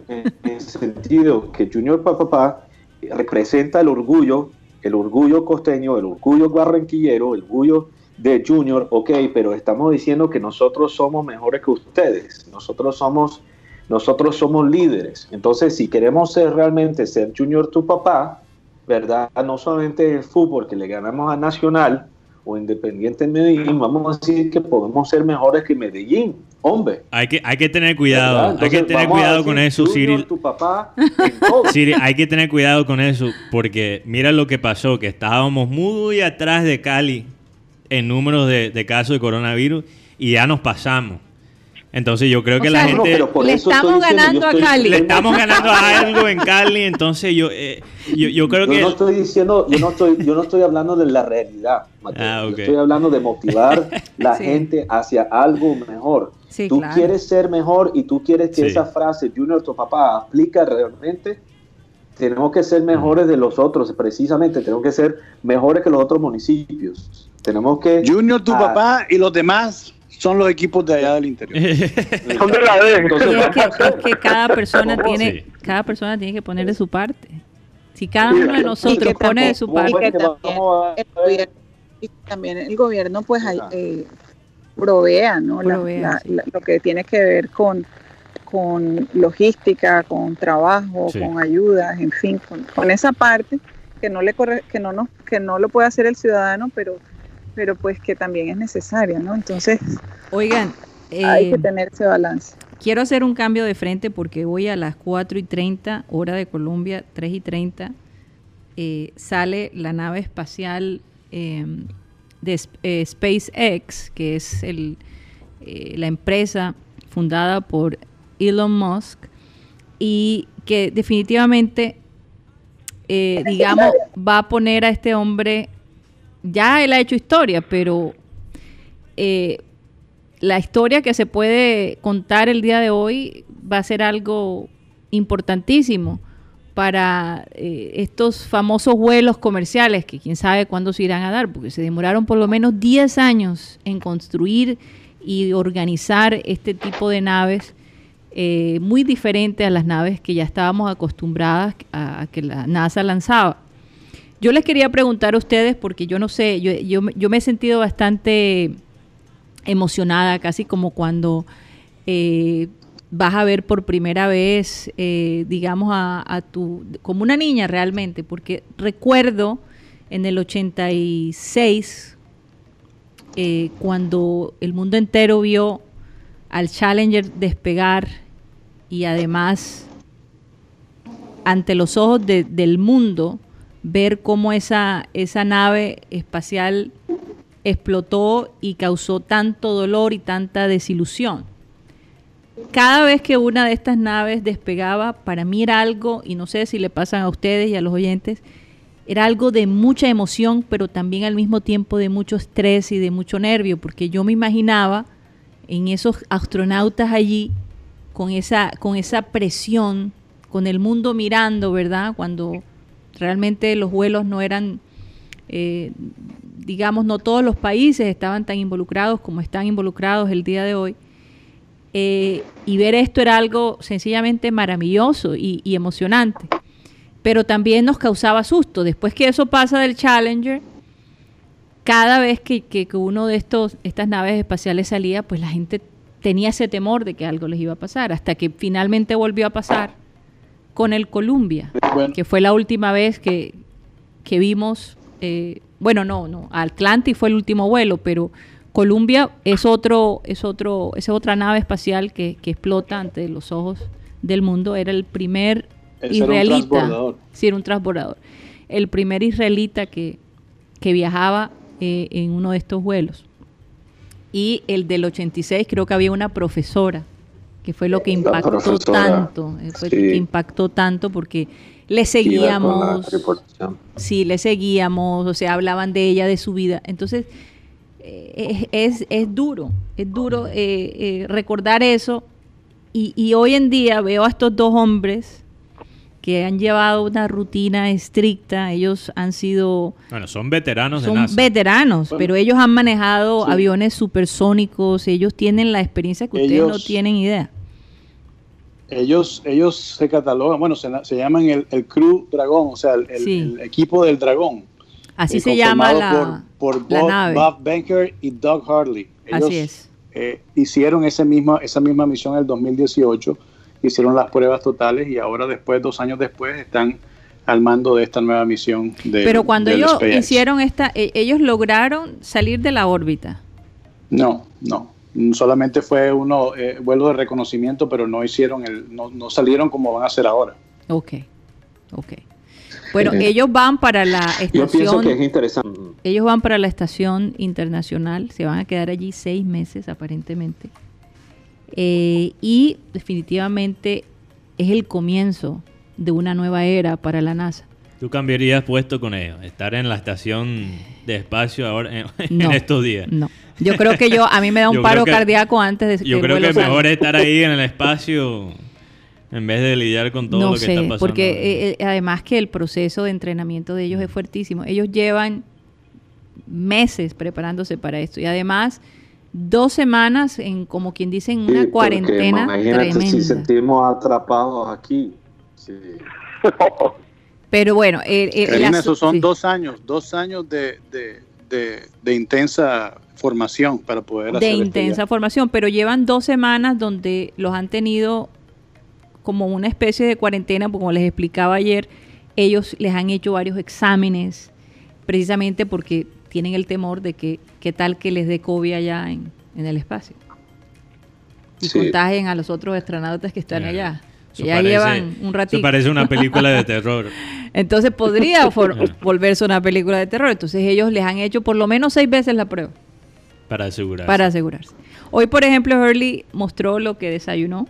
En, el sentido que Junior Tu Papá representa el orgullo, el orgullo costeño, el orgullo barranquillero, el orgullo de Junior, ok, pero estamos diciendo que nosotros somos mejores que ustedes, nosotros somos, nosotros somos líderes. Entonces, si queremos ser realmente ser Junior tu papá, ¿verdad? No solamente el fútbol que le ganamos a Nacional o Independiente Medellín, vamos a decir que podemos ser mejores que Medellín. Hombre. Hay que, hay que tener cuidado. hay que tener cuidado con eso, Cyril. Tu papá hay que tener cuidado con eso. Porque mira lo que pasó: que estábamos muy atrás de Cali en números de, de casos de coronavirus y ya nos pasamos. Entonces yo creo que la gente... le estamos ganando a Cali. Le estamos ganando a algo en Cali, entonces yo, eh, yo, creo que... Yo no estoy diciendo, yo no estoy, yo no estoy hablando de la realidad, ah, yo estoy hablando de motivar la gente hacia algo mejor. tú quieres ser mejor y tú quieres que esa frase, Junior, tu papá, aplica realmente, tenemos que ser mejores de los otros, precisamente, tenemos que ser mejores que los otros municipios. Tenemos que... Junior, tu papá y los demás son los equipos de allá del interior. son de la D. es, que, cada persona tiene, cada persona tiene que poner de su parte. Si cada uno de nosotros pone de su parte. Y también, el gobierno, pues eh, provea, ¿no? lo que tiene que ver con con logística, con trabajo, con ayudas, en fin, con, esa parte que no le corre, que no nos, que no lo puede hacer el ciudadano, pero pero pues que también es necesaria, ¿no? Entonces, oigan, hay que eh, tener ese balance. Quiero hacer un cambio de frente porque hoy a las 4 y 30, hora de Colombia, 3 y 30, eh, sale la nave espacial em, de eh, SpaceX, que es el, la empresa fundada por Elon Musk y que definitivamente, digamos, va a poner a este hombre ya él ha hecho historia, pero eh, la historia que se puede contar el día de hoy va a ser algo importantísimo para eh, estos famosos vuelos comerciales que quién sabe cuándo se irán a dar, porque se demoraron por lo menos 10 años en construir y organizar este tipo de naves eh, muy diferente a las naves que ya estábamos acostumbradas a que la NASA lanzaba. Yo les quería preguntar a ustedes, porque yo no sé, yo, yo, me he sentido bastante emocionada, casi como cuando eh, vas a ver por primera vez, eh, digamos, a, tu, como una niña realmente, porque recuerdo en el 86, eh, cuando el mundo entero vio al Challenger despegar y además ante los ojos del mundo, ver cómo esa, esa nave espacial explotó y causó tanto dolor y tanta desilusión. Cada vez que una de estas naves despegaba, para mí era algo, y no sé si le pasan a ustedes y a los oyentes, era algo de mucha emoción, pero también al mismo tiempo de mucho estrés y de mucho nervio, porque yo me imaginaba en esos astronautas allí con esa, con esa presión, con el mundo mirando, ¿verdad? Cuando Realmente los vuelos no eran, eh, digamos, no todos los países estaban tan involucrados como están involucrados el día de hoy. Eh, y ver esto era algo sencillamente maravilloso y, emocionante. Pero también nos causaba susto. Después que eso pasa del Challenger, cada vez que, que, uno de estos, estas naves espaciales salía, pues la gente tenía ese temor de que algo les iba a pasar, hasta que finalmente volvió a pasar con el Columbia, que fue la última vez que, vimos, eh, bueno, no, no, Atlantic fue el último vuelo, pero Columbia es otro, es otro, es otra nave espacial que, explota ante los ojos del mundo. Era el primer israelita. sí, era un transbordador. El primer israelita que, viajaba eh, en uno de estos vuelos. Y el del 86 creo que había una profesora que fue lo que impactó tanto, eh, fue que impactó tanto porque le seguíamos, sí, le seguíamos, o sea, hablaban de ella, de su vida. Entonces, eh, es, es, duro, es duro eh, recordar eso. Y, y, hoy en día veo a estos dos hombres que han llevado una rutina estricta, ellos han sido... Bueno, son veteranos son veteranos, pero ellos han manejado aviones supersónicos, ellos tienen la experiencia que ustedes no tienen idea ellos, ellos se catalogan, bueno, se, se llaman el, el, Crew Dragón, o sea, el, equipo del dragón. Así eh, se llama la, por, por Bob, Banker y Doug Harley. Ellos, Así es. Eh, hicieron ese misma, esa misma misión en el 2018, hicieron las pruebas totales y ahora después, dos años después, están al mando de esta nueva misión. De, Pero cuando ellos SpaceX. hicieron esta, e- ellos lograron salir de la órbita. No, no. Solamente fue uno eh, vuelo de reconocimiento, pero no hicieron el, no, no salieron como van a hacer ahora. Ok, ok. Bueno, Eh, ellos van para la Yo pienso estación, que es interesante. ellos van para la estación internacional, se van a quedar allí seis meses aparentemente. Eh, y definitivamente es el comienzo de una nueva era para la NASA. ¿Tú cambiarías puesto con ellos? Estar en la estación de espacio ahora en, en No, estos días. No, yo creo que yo a mí me da un Yo paro creo que- cardíaco antes de que Yo el creo que mejor estar ahí en el espacio en vez de lidiar con todo no lo que sé, está pasando. porque eh, eh, además que el proceso de entrenamiento de ellos es fuertísimo. Ellos llevan meses preparándose para esto y además dos semanas en como quien dice en Sí, una porque cuarentena Imagínate si tremenda. sentimos atrapados aquí. Sí. Pero bueno, el, esos son sí. dos años, dos años de, de, de, de intensa formación para poder hacer de intensa ya. formación, pero llevan dos semanas donde los han tenido como una especie de cuarentena, como les explicaba ayer, ellos les han hecho varios exámenes, precisamente porque tienen el temor de que qué tal que les dé COVID allá en, en el espacio. Y Sí. contagien a los otros astronautas que están allá. Eso que ya parece- llevan un Eso ratito. parece una película de terror. Entonces podría volverse una película de terror. Entonces ellos les han hecho por lo menos seis veces la prueba. Para asegurar. para asegurarse. Hoy, por ejemplo, Hurley mostró lo que desayunó.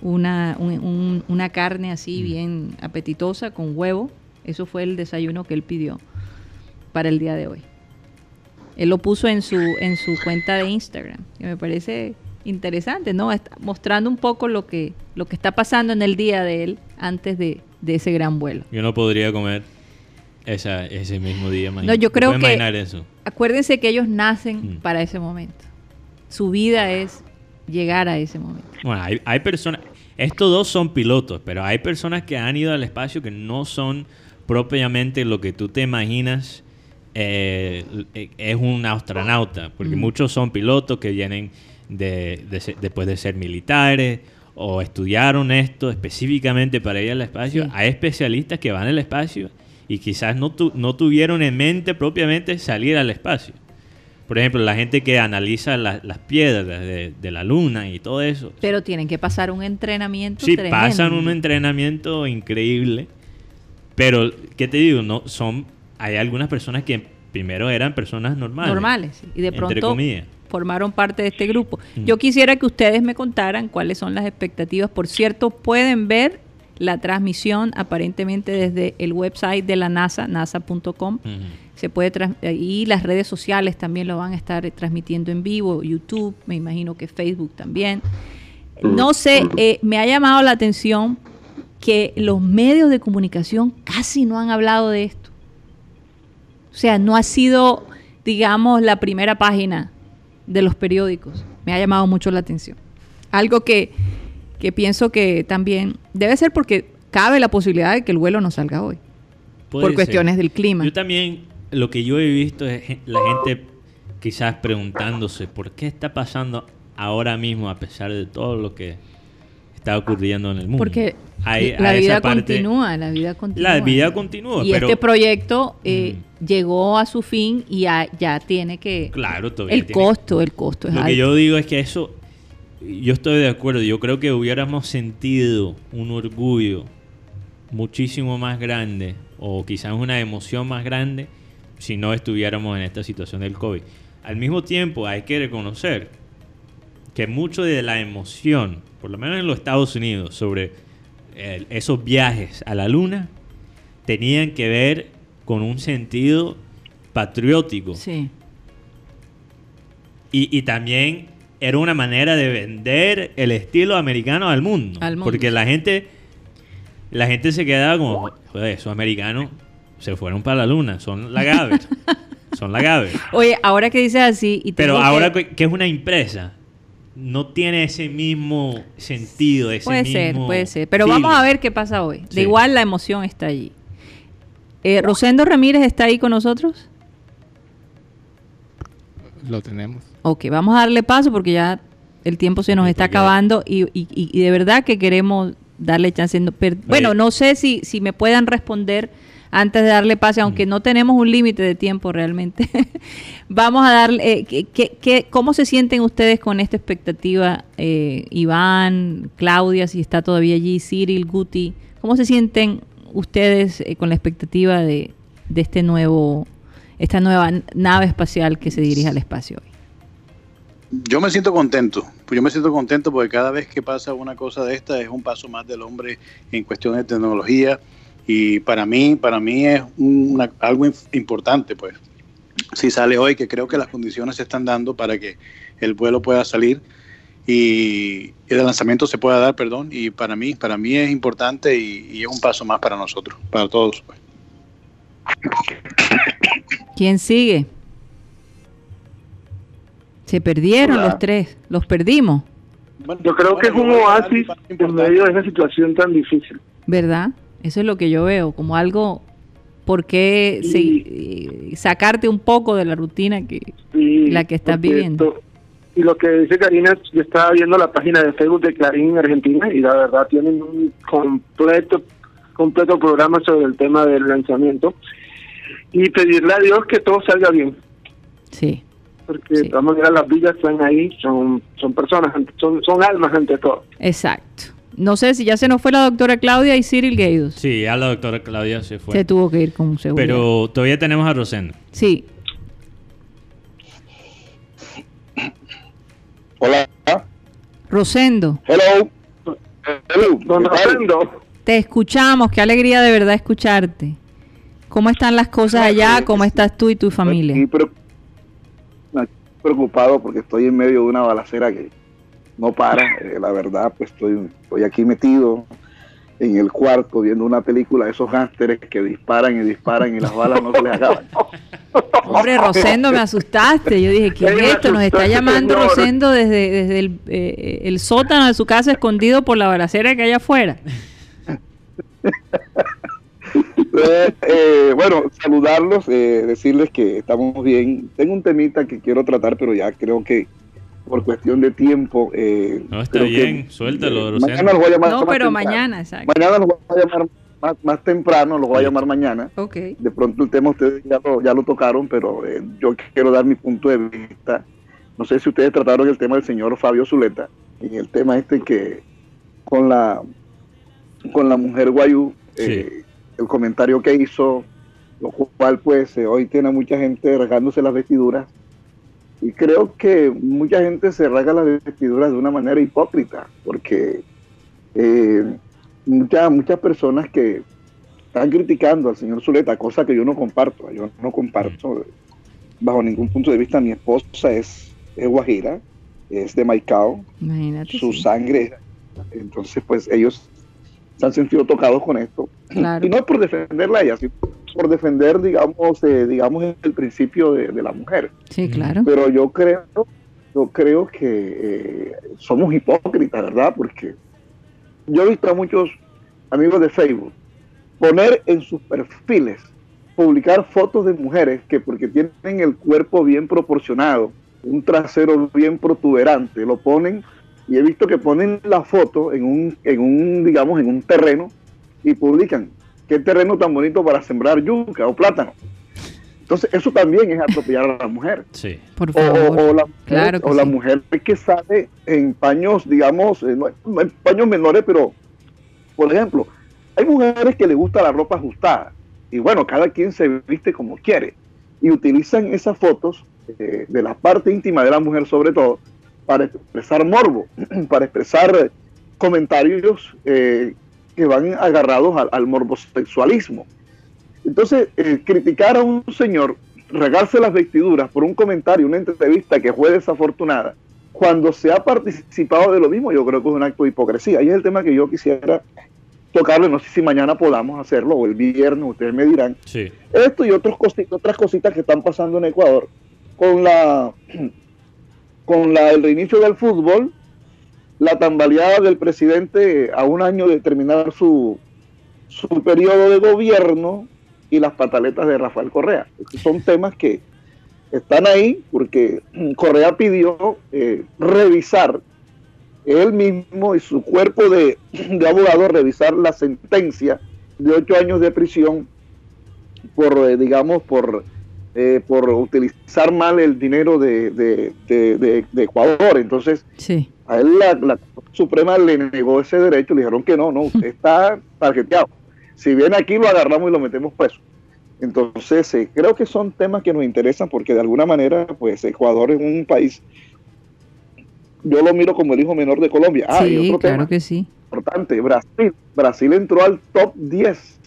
Una, un- un- una carne así bien apetitosa con huevo. Eso fue el desayuno que él pidió para el día de hoy. Él lo puso en su, en su cuenta de Instagram. Y me parece interesante, ¿no? Está mostrando un poco lo que, lo que está pasando en el día de él antes de, de ese gran vuelo. Yo no podría comer esa, ese mismo día. No, yo ¿Te creo que- eso? Acuérdense que ellos nacen Mm. para ese momento. Su vida es llegar a ese momento. Bueno, hay, hay personas, estos dos son pilotos, pero hay personas que han ido al espacio que no son propiamente lo que tú te imaginas eh, eh, es un astronauta, porque Mm. muchos son pilotos que vienen de, de ser- después de ser militares o estudiaron esto específicamente para ir al espacio. Sí. Hay especialistas que van al espacio y quizás no, tu- no tuvieron en mente propiamente salir al espacio. Por ejemplo, la gente que analiza la- las piedras de, de la luna y todo eso. Pero tienen que pasar un entrenamiento Sí, tremendo. pasan un entrenamiento increíble. Pero, ¿qué te digo? No, son, hay algunas personas que primero eran personas normales. normales. Y de entre pronto comillas. Formaron parte de este grupo. Mm. Yo quisiera que ustedes me contaran cuáles son las expectativas. Por cierto, pueden ver la transmisión aparentemente desde el website de la NASA, nasa.com. Se puede y las redes sociales también lo van a estar transmitiendo en vivo, YouTube, me imagino que Facebook también. No sé, eh, me ha llamado la atención que los medios de comunicación casi no han hablado de esto. O sea, no ha sido, digamos, la primera página de los periódicos. Me ha llamado mucho la atención. Algo que, que pienso que también debe ser porque cabe la posibilidad de que el vuelo no salga hoy. Puede por ser. cuestiones del clima. Yo también, lo que yo he visto es la gente quizás preguntándose por qué está pasando ahora mismo a pesar de todo lo que está ocurriendo en el mundo. Porque Hay- la hay vida parte- continúa, la vida continúa. La vida continúa, Y pero este proyecto eh, Mm. llegó a su fin y ya, ya tiene que... claro, todavía el tiene- costo, el costo es Lo alto. que yo digo es que eso, yo estoy de acuerdo, yo creo que hubiéramos sentido un orgullo muchísimo más grande o quizás una emoción más grande si no estuviéramos en esta situación del COVID. Al mismo tiempo hay que reconocer que mucho de la emoción, por lo menos en los Estados Unidos, sobre eh, esos viajes a la luna, tenían que ver con un sentido patriótico. Sí. Y, y también era una manera de vender el estilo americano al mundo. Al mundo. Porque la gente, la gente se quedaba como, joder, esos americanos se fueron para la luna, son la Gaber. son la Gaber. Oye, ahora que dices así... Y Pero ahora que es una empresa, no tiene ese mismo sentido, ese Puede ser, puede ser. Pero feeling. vamos a ver qué pasa hoy. Sí. De igual la emoción está allí. Eh, Rosendo Ramírez está ahí con nosotros. Lo tenemos. Ok, vamos a darle paso porque ya el tiempo se nos Sí, está acabando y, y- y- y de verdad que queremos darle chance. bueno, no sé si, si me puedan responder antes de darle pase, aunque no tenemos un límite de tiempo realmente. Vamos a darle, eh, cómo se sienten ustedes con esta expectativa? Eh, Iván, Claudia, si está todavía allí, Cyril, Guti, ¿cómo se sienten ustedes eh, con la expectativa de, de este nuevo, esta nueva nave espacial que se dirige al espacio hoy? Yo me siento contento, pues yo me siento contento porque cada vez que pasa una cosa de esta es un paso más del hombre en cuestión de tecnología, y para mí, para mí es algo importante, pues. Si sale hoy, que creo que las condiciones se están dando para que el vuelo pueda salir y el lanzamiento se pueda dar, perdón, y para mí, para mí es importante y, es un paso más para nosotros, para todos. Pues. ¿Quién sigue? Se perdieron los tres, los perdimos. yo creo que es un oasis en medio de esa situación tan difícil. ¿Verdad? Eso es lo que yo veo, como algo, ¿por qué eh, sacarte un poco de la rutina que la que estás viviendo? y lo que dice Karina, yo estaba viendo la página de Facebook de Clarín en Argentina y la verdad tienen un completo completo programa sobre el tema del lanzamiento y pedirle a Dios que todo salga bien. Sí. Porque de todas maneras las villas están ahí, son son personas, son, son almas ante todo. Exacto. No sé si ya se nos fue la doctora Claudia y Cyril Gaydos. Sí, ya la doctora Claudia se fue. Se tuvo que ir con seguridad. Pero todavía tenemos a Rosendo. Sí. Hola. Rosendo. Hello. Hello. Don Rosendo. Te escuchamos, qué alegría de verdad escucharte. ¿Cómo están las cosas allá? ¿Cómo estás tú y tu familia? Estoy preocupado porque estoy en medio de una balacera que no para. Eh, la verdad, pues estoy, estoy aquí metido en el cuarto viendo una película de esos gánsteres que disparan y disparan y las balas no se les acaban. Hombre, Rosendo, me asustaste. Yo dije, ¿qué es esto? Nos está llamando Rosendo desde, desde el, eh, el, sótano de su casa escondido por la balacera que hay afuera. Eh, bueno, saludarlos, decirles que estamos bien. Tengo un temita que quiero tratar, pero ya creo que por cuestión de tiempo. Eh, no, está bien, suéltalo. Eh, mañana los voy a llamar. No, pero mañana, exacto. Mañana los voy a llamar más, temprano, los voy a llamar mañana. Ok. De pronto el tema ustedes ya lo, ya lo tocaron, pero eh, yo quiero dar mi punto de vista. No sé si ustedes trataron el tema del señor Fabio Zuleta, en el tema este que con la con la mujer Guayú, eh, el comentario que hizo, lo cual pues hoy tiene mucha gente regándose las vestiduras y creo que mucha gente se rasga las vestiduras de una manera hipócrita, porque eh, muchas, muchas personas que están criticando al señor Zuleta, cosa que yo no comparto, yo no comparto bajo ningún punto de vista. Mi esposa es, es guajira, es de Maicao, su sangre, entonces pues ellos se han sentido tocados con esto. Y no es por defenderla a ella, sino por defender, digamos, eh, digamos el principio de, la mujer. Sí, claro. Pero yo creo, yo creo que eh, somos hipócritas, ¿verdad? Porque yo he visto a muchos amigos de Facebook poner en sus perfiles, publicar fotos de mujeres que porque tienen el cuerpo bien proporcionado, un trasero bien protuberante, lo ponen y he visto que ponen la foto en un, en un digamos, en un terreno y publican qué terreno tan bonito para sembrar yuca o plátano. Entonces, eso también es atropellar a la mujer. Sí. Por favor. O, la, mujer, o la mujer que sale en paños, digamos, eh, no, en paños menores, pero, por ejemplo, hay mujeres que les gusta la ropa ajustada. Y bueno, cada quien se viste como quiere. Y utilizan esas fotos eh, de la parte íntima de la mujer, sobre todo, para expresar morbo, para expresar comentarios eh, que van agarrados al, al morbosexualismo. Entonces, eh, criticar a un señor, regarse las vestiduras por un comentario, una entrevista que fue desafortunada, cuando se ha participado de lo mismo, yo creo que es un acto de hipocresía. Y es el tema que yo quisiera tocarle, no sé si mañana podamos hacerlo o el viernes, ustedes me dirán. Sí. Esto y otros cositas, otras cositas que están pasando en Ecuador con la con la, el reinicio del fútbol la tambaleada del presidente a un año de terminar su, su periodo de gobierno y las pataletas de Rafael Correa. Son temas que están ahí porque Correa pidió eh, revisar él mismo y su cuerpo de, de abogado revisar la sentencia de ocho años de prisión por, eh, digamos, por, eh, por utilizar mal el dinero de- de- de Ecuador. Entonces, Sí. A él la, la Corte Suprema le negó ese derecho, le dijeron que no, no, usted está tarjeteado. Si viene aquí lo agarramos y lo metemos preso. Entonces, eh, creo que son temas que nos interesan porque de alguna manera, pues Ecuador es un país, yo lo miro como el hijo menor de Colombia. Ah, y sí, otro claro tema que sí. importante, Brasil. Brasil entró al top 10.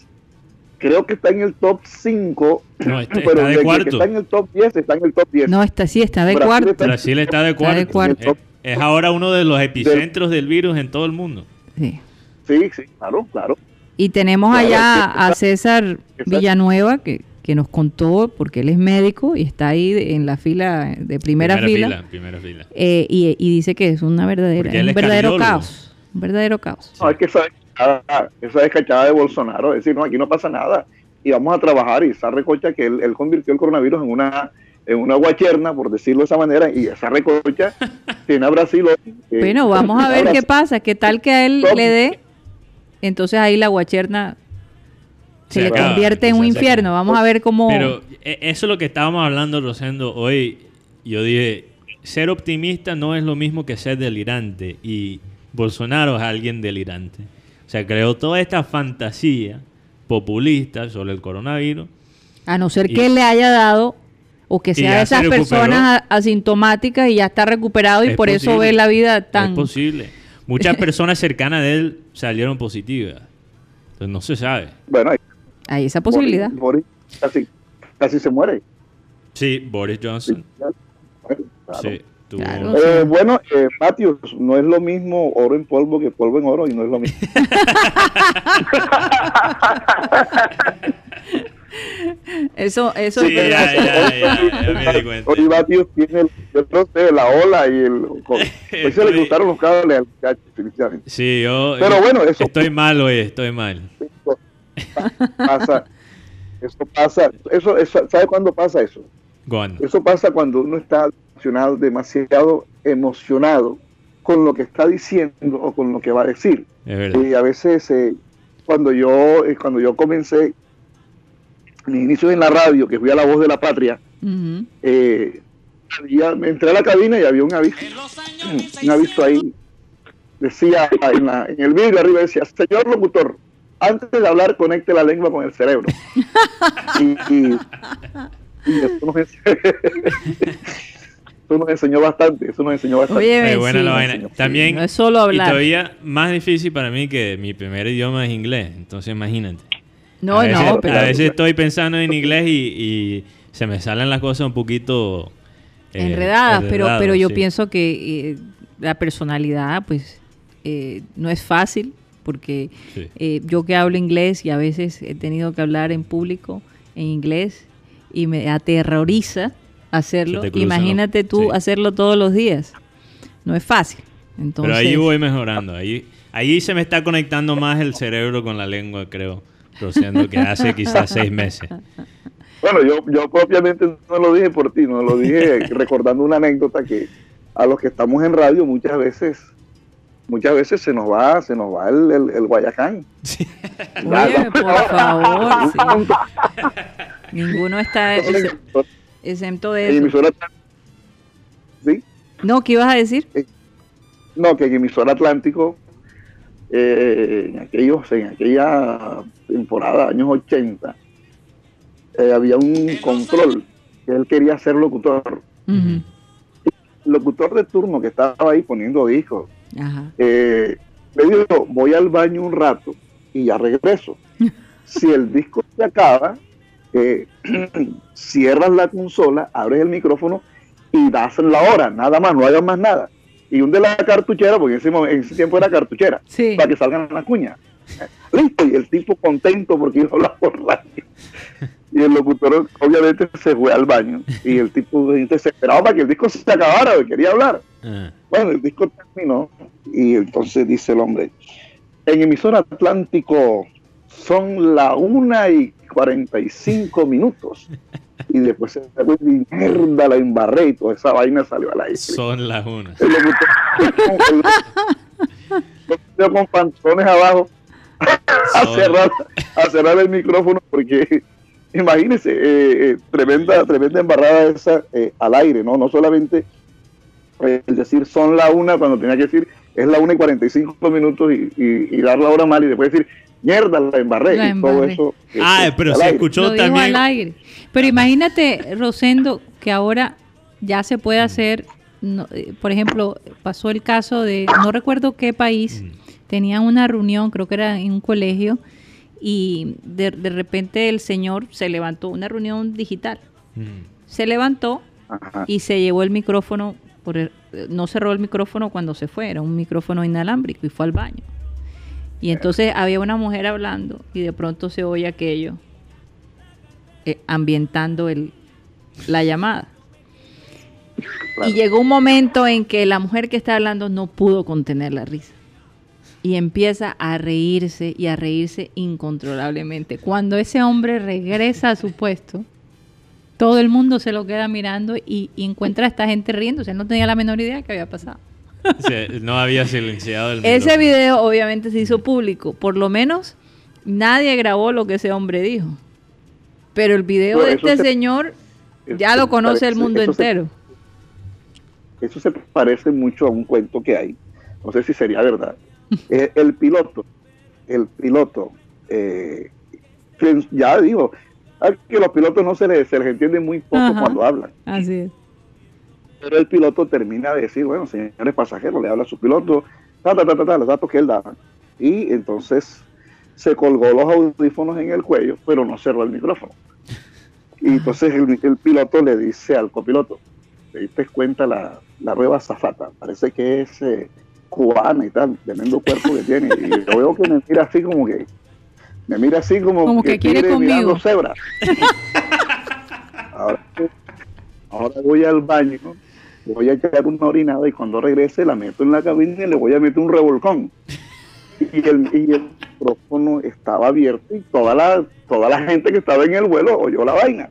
Creo que está en el top 5, No, está- pero está de de que cuarto. está en el top 10, está en el top 10. No, está sí, está de Brasil cuarto. está- Brasil está de Está cuarto. de cuarto. Es ahora uno de los epicentros del virus en todo el mundo. Sí. Sí, sí, claro, claro. Y tenemos Claro, allá a César. Villanueva, que, que nos contó, porque él es médico y está ahí en la fila, de primera, fila, Primera fila. eh, y, y dice que es una verdadera, es un verdadero cardiólogo. caos. Un verdadero caos. No, es que esa descachada, esa descachada de Bolsonaro, es decir, no, aquí no pasa nada y vamos a trabajar y esa recocha que él, él convirtió el coronavirus en una en una guacherna, por decirlo de esa manera, y esa recocha tiene a Brasil. hoy, eh, Bueno, vamos a ver qué pasa, qué tal que a él Top. le dé, entonces ahí la guacherna se, Se le acaba, convierte en un infierno. Vamos a ver cómo... Pero eh, eso es lo que estábamos hablando, Rosendo. Hoy yo dije, ser optimista no es lo mismo que ser delirante. Y Bolsonaro es alguien delirante. O sea, creó toda esta fantasía populista sobre el coronavirus. A no ser Y- que él le haya dado o que sea de esas personas asintomáticas y ya está recuperado y Es por eso ve la vida tan... Es posible. Muchas personas cercanas de él salieron positivas. Entonces no se sabe. Bueno, ahí- Hay esa posibilidad. Boris, Boris casi, casi se muere. Sí, Boris Johnson. Claro. Sí, tuvo- Claro. Eh, bueno, eh, Matthews, no es lo mismo oro en polvo que polvo en oro y no es lo mismo. Eso, eso Sí, es ya, verdad. ya, ya, ya me di cuenta. Hoy Matthews tiene el, no sé, la ola y el... Hoy se le gustaron los cables al muchacho, definitivamente. Sí, yo Pero bueno, eso- estoy mal hoy, estoy mal. pasa, eso pasa, eso, eso, ¿sabe cuándo pasa eso? ¿Cuándo? Eso pasa cuando uno está emocionado, demasiado emocionado con lo que está diciendo o con lo que va a decir. Es verdad. Y a veces eh, cuando yo eh, cuando yo comencé mis inicios en la radio, que fui a La Voz de la Patria, Ujú. eh, había- me entré a la cabina y había un aviso, un aviso ahí, decía en, la- en el vidrio arriba, decía, señor locutor, antes de hablar conecte la lengua con el cerebro. y, y- y eso, nos, eso nos enseñó bastante, eso nos enseñó bastante. Oye, Es buena sí. la vaina. También, No es solo y hablar. todavía más difícil para mí que mi primer idioma es inglés. Entonces imagínate. No, a veces, no, pero... a veces estoy pensando en inglés y, y se me salen las cosas un poquito eh, enredadas, pero, pero yo sí. pienso que eh, la personalidad, pues, eh, no es fácil, porque Sí. eh, yo que hablo inglés y a veces he tenido que hablar en público en inglés y me aterroriza hacerlo. Imagínate los- tú sí. hacerlo todos los días. No es fácil. Entonces, Pero ahí voy mejorando. Ahí, ahí se me está conectando más el cerebro con la lengua, creo. Rociendo, que hace quizás seis meses. Bueno, yo, yo propiamente no lo dije por ti, no lo dije recordando una anécdota que a los que estamos en radio muchas veces, muchas veces se nos va, se nos va el, el, el Guayacán. Oye, por favor, sí. Ninguno está ex- exento de En eso. emisora, ¿sí? No, ¿qué ibas a decir? No, que en emisora Atlántico, eh, en aquellos, en aquella temporada, años 80, eh, había un control que él quería ser locutor. El locutor de turno que estaba ahí poniendo discos, Ajá. eh, me dijo, voy al baño un rato y ya regreso. si el disco se acaba, eh, cierras la consola, abres el micrófono y das la hora, nada más, no hagas más nada. Y hunde la cartuchera, porque en ese, momen- en ese tiempo era cartuchera, Sí. para que salgan las cuñas. Listo, y el tipo contento porque iba a hablar por radio. Y el locutor obviamente se fue al baño y el tipo desesperado para que el disco se acabara, quería hablar. Ah, Bueno, el disco terminó y entonces dice el hombre, en emisora Atlántico son la una y 45 minutos. Y después se da cuenta y mierda, la embarré y toda esa vaina salió al aire. Son las unas. El- con pantalones abajo a cerrar, a cerrar el micrófono porque imagínense, eh, eh, tremenda, tremenda embarrada esa eh, al aire, ¿no? No solamente el decir son la una cuando tenía que decir es la una y 45 minutos y, y, y dar la hora mal y después decir mierda, la embarré La y todo eso. Ah, pero se aire. escuchó Lo dijo también. al aire. Pero imagínate, Rosendo, que ahora ya se puede hacer, no, eh, por ejemplo, pasó el caso de, no recuerdo qué país, Mm. tenían una reunión, creo que era en un colegio, y de, de repente el señor se levantó, una reunión digital, Mm. se levantó Ajá. y se llevó el micrófono, por no cerró el micrófono cuando se fue, era un micrófono inalámbrico y fue al baño. Y entonces había una mujer hablando y de pronto se oye aquello eh, ambientando el, la llamada. Claro. Y llegó un momento en que la mujer que está hablando no pudo contener la risa. Y empieza a reírse y a reírse incontrolablemente. Cuando ese hombre regresa a su puesto, todo el mundo se lo queda mirando y, y encuentra a esta gente riéndose. Él no tenía la menor idea de qué había pasado. No había silenciado el Ese micrófono. video obviamente se hizo público. Por lo menos nadie grabó lo que ese hombre dijo. Pero el video Bueno, de este se- señor ya lo conoce el mundo eso se- entero. Eso se parece mucho a un cuento que hay. No sé si sería verdad. Eh, el piloto, el piloto, eh, ya digo, a que los pilotos no se les, se les entiende muy poco Ajá. cuando hablan. Así es. Pero el piloto termina de decir, bueno, señores pasajeros, le habla a su piloto, ta, ta, ta, ta, ta, los datos que él daba. Y entonces se colgó los audífonos en el cuello, pero no cerró el micrófono. Y entonces el, el piloto le dice al copiloto, ¿te diste cuenta la, la nueva zafata? Parece que es eh, cubana y tal, tremendo cuerpo que tiene. Y yo veo que me mira así como que, me mira así como, Como que quiere tigre mirando conmigo. cebra. ahora, ahora voy al baño, voy a echar una orinada y cuando regrese la meto en la cabina y le voy a meter un revolcón. Y el, y el micrófono estaba abierto y toda la, toda la gente que estaba en el vuelo oyó la vaina.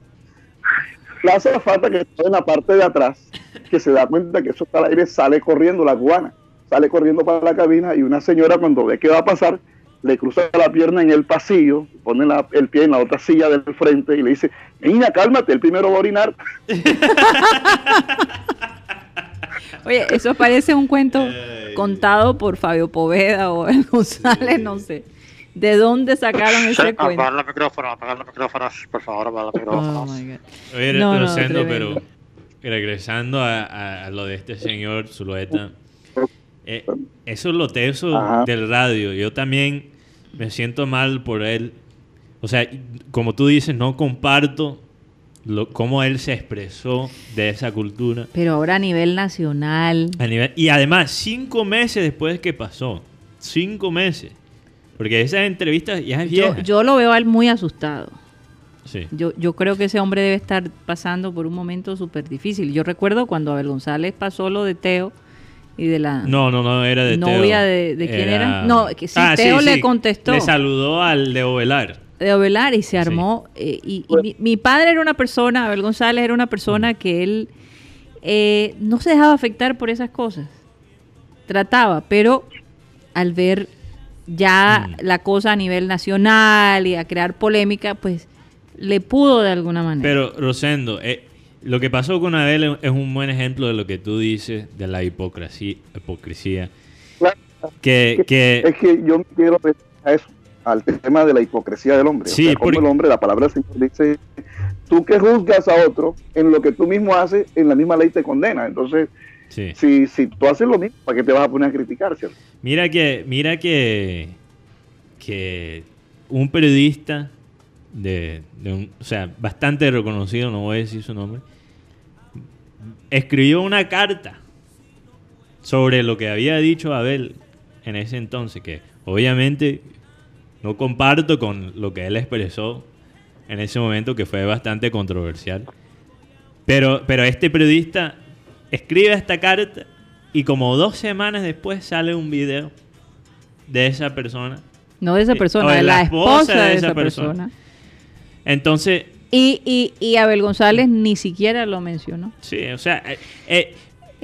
La azafata que está en la parte de atrás, que se da cuenta que eso está al aire, sale corriendo, la cubana, sale corriendo para la cabina y una señora cuando ve que va a pasar, le cruza la pierna en el pasillo, pone la- el pie en la otra silla del frente y le dice, niña, cálmate, el primero va a orinar. Oye, eso parece un cuento contado por Fabio Poveda o el González, no sé. ¿De dónde sacaron ese cuento? Apagar los micrófonos, apagar los micrófonos, por favor, apagar los Oh, micrófonos. Oye, No, no, pero regresando a, a- a lo de este señor Zulueta, eh, eso es lo teso Ajá. del radio. Yo también me siento mal por él. O sea, como tú dices, no comparto lo, cómo él se expresó de esa cultura. Pero ahora a nivel nacional. A nivel, y además, cinco meses después que pasó. Cinco meses. Porque esas entrevistas ya es Yo, yo lo veo a él muy asustado. Sí. Yo, yo creo que ese hombre debe estar pasando por un momento súper difícil. Yo recuerdo cuando Abel González pasó lo de Teo y de la No, no, no, era de novia Teo. de, de quién era. No, que sí, Ah, Teo le contestó. Le saludó al de Ovelar. de Ovelar y se armó. eh, y y mi, mi padre era una persona, Abel González era una persona que él eh, no se dejaba afectar por esas cosas. Trataba, pero al ver ya Mm. la cosa a nivel nacional y a crear polémica, pues le pudo de alguna manera. Pero, Rosendo, eh, lo que pasó con Adele es un buen ejemplo de lo que tú dices de la hipocresía. hipocresía. Claro. Que, que Es que yo me quiero a eso, al tema de la hipocresía del hombre. Sí, o sea, porque- el hombre, la palabra del Señor dice, tú que juzgas a otro en lo que tú mismo haces, en la misma ley te condena. Entonces, sí. si, si tú haces lo mismo, ¿para qué te vas a poner a criticar? cierto? Mira que, mira que, que un periodista de, de un, o sea, bastante reconocido, no voy a decir su nombre, escribió una carta sobre lo que había dicho Abel en ese entonces, que obviamente no comparto con lo que él expresó en ese momento, que fue bastante controversial. Pero, pero este periodista escribe esta carta y como dos semanas después sale un video de esa persona. no de esa eh, persona, de la esposa de esa persona. Entonces, Y, y, y Abel González ni siquiera lo mencionó. Sí, o sea, eh, eh,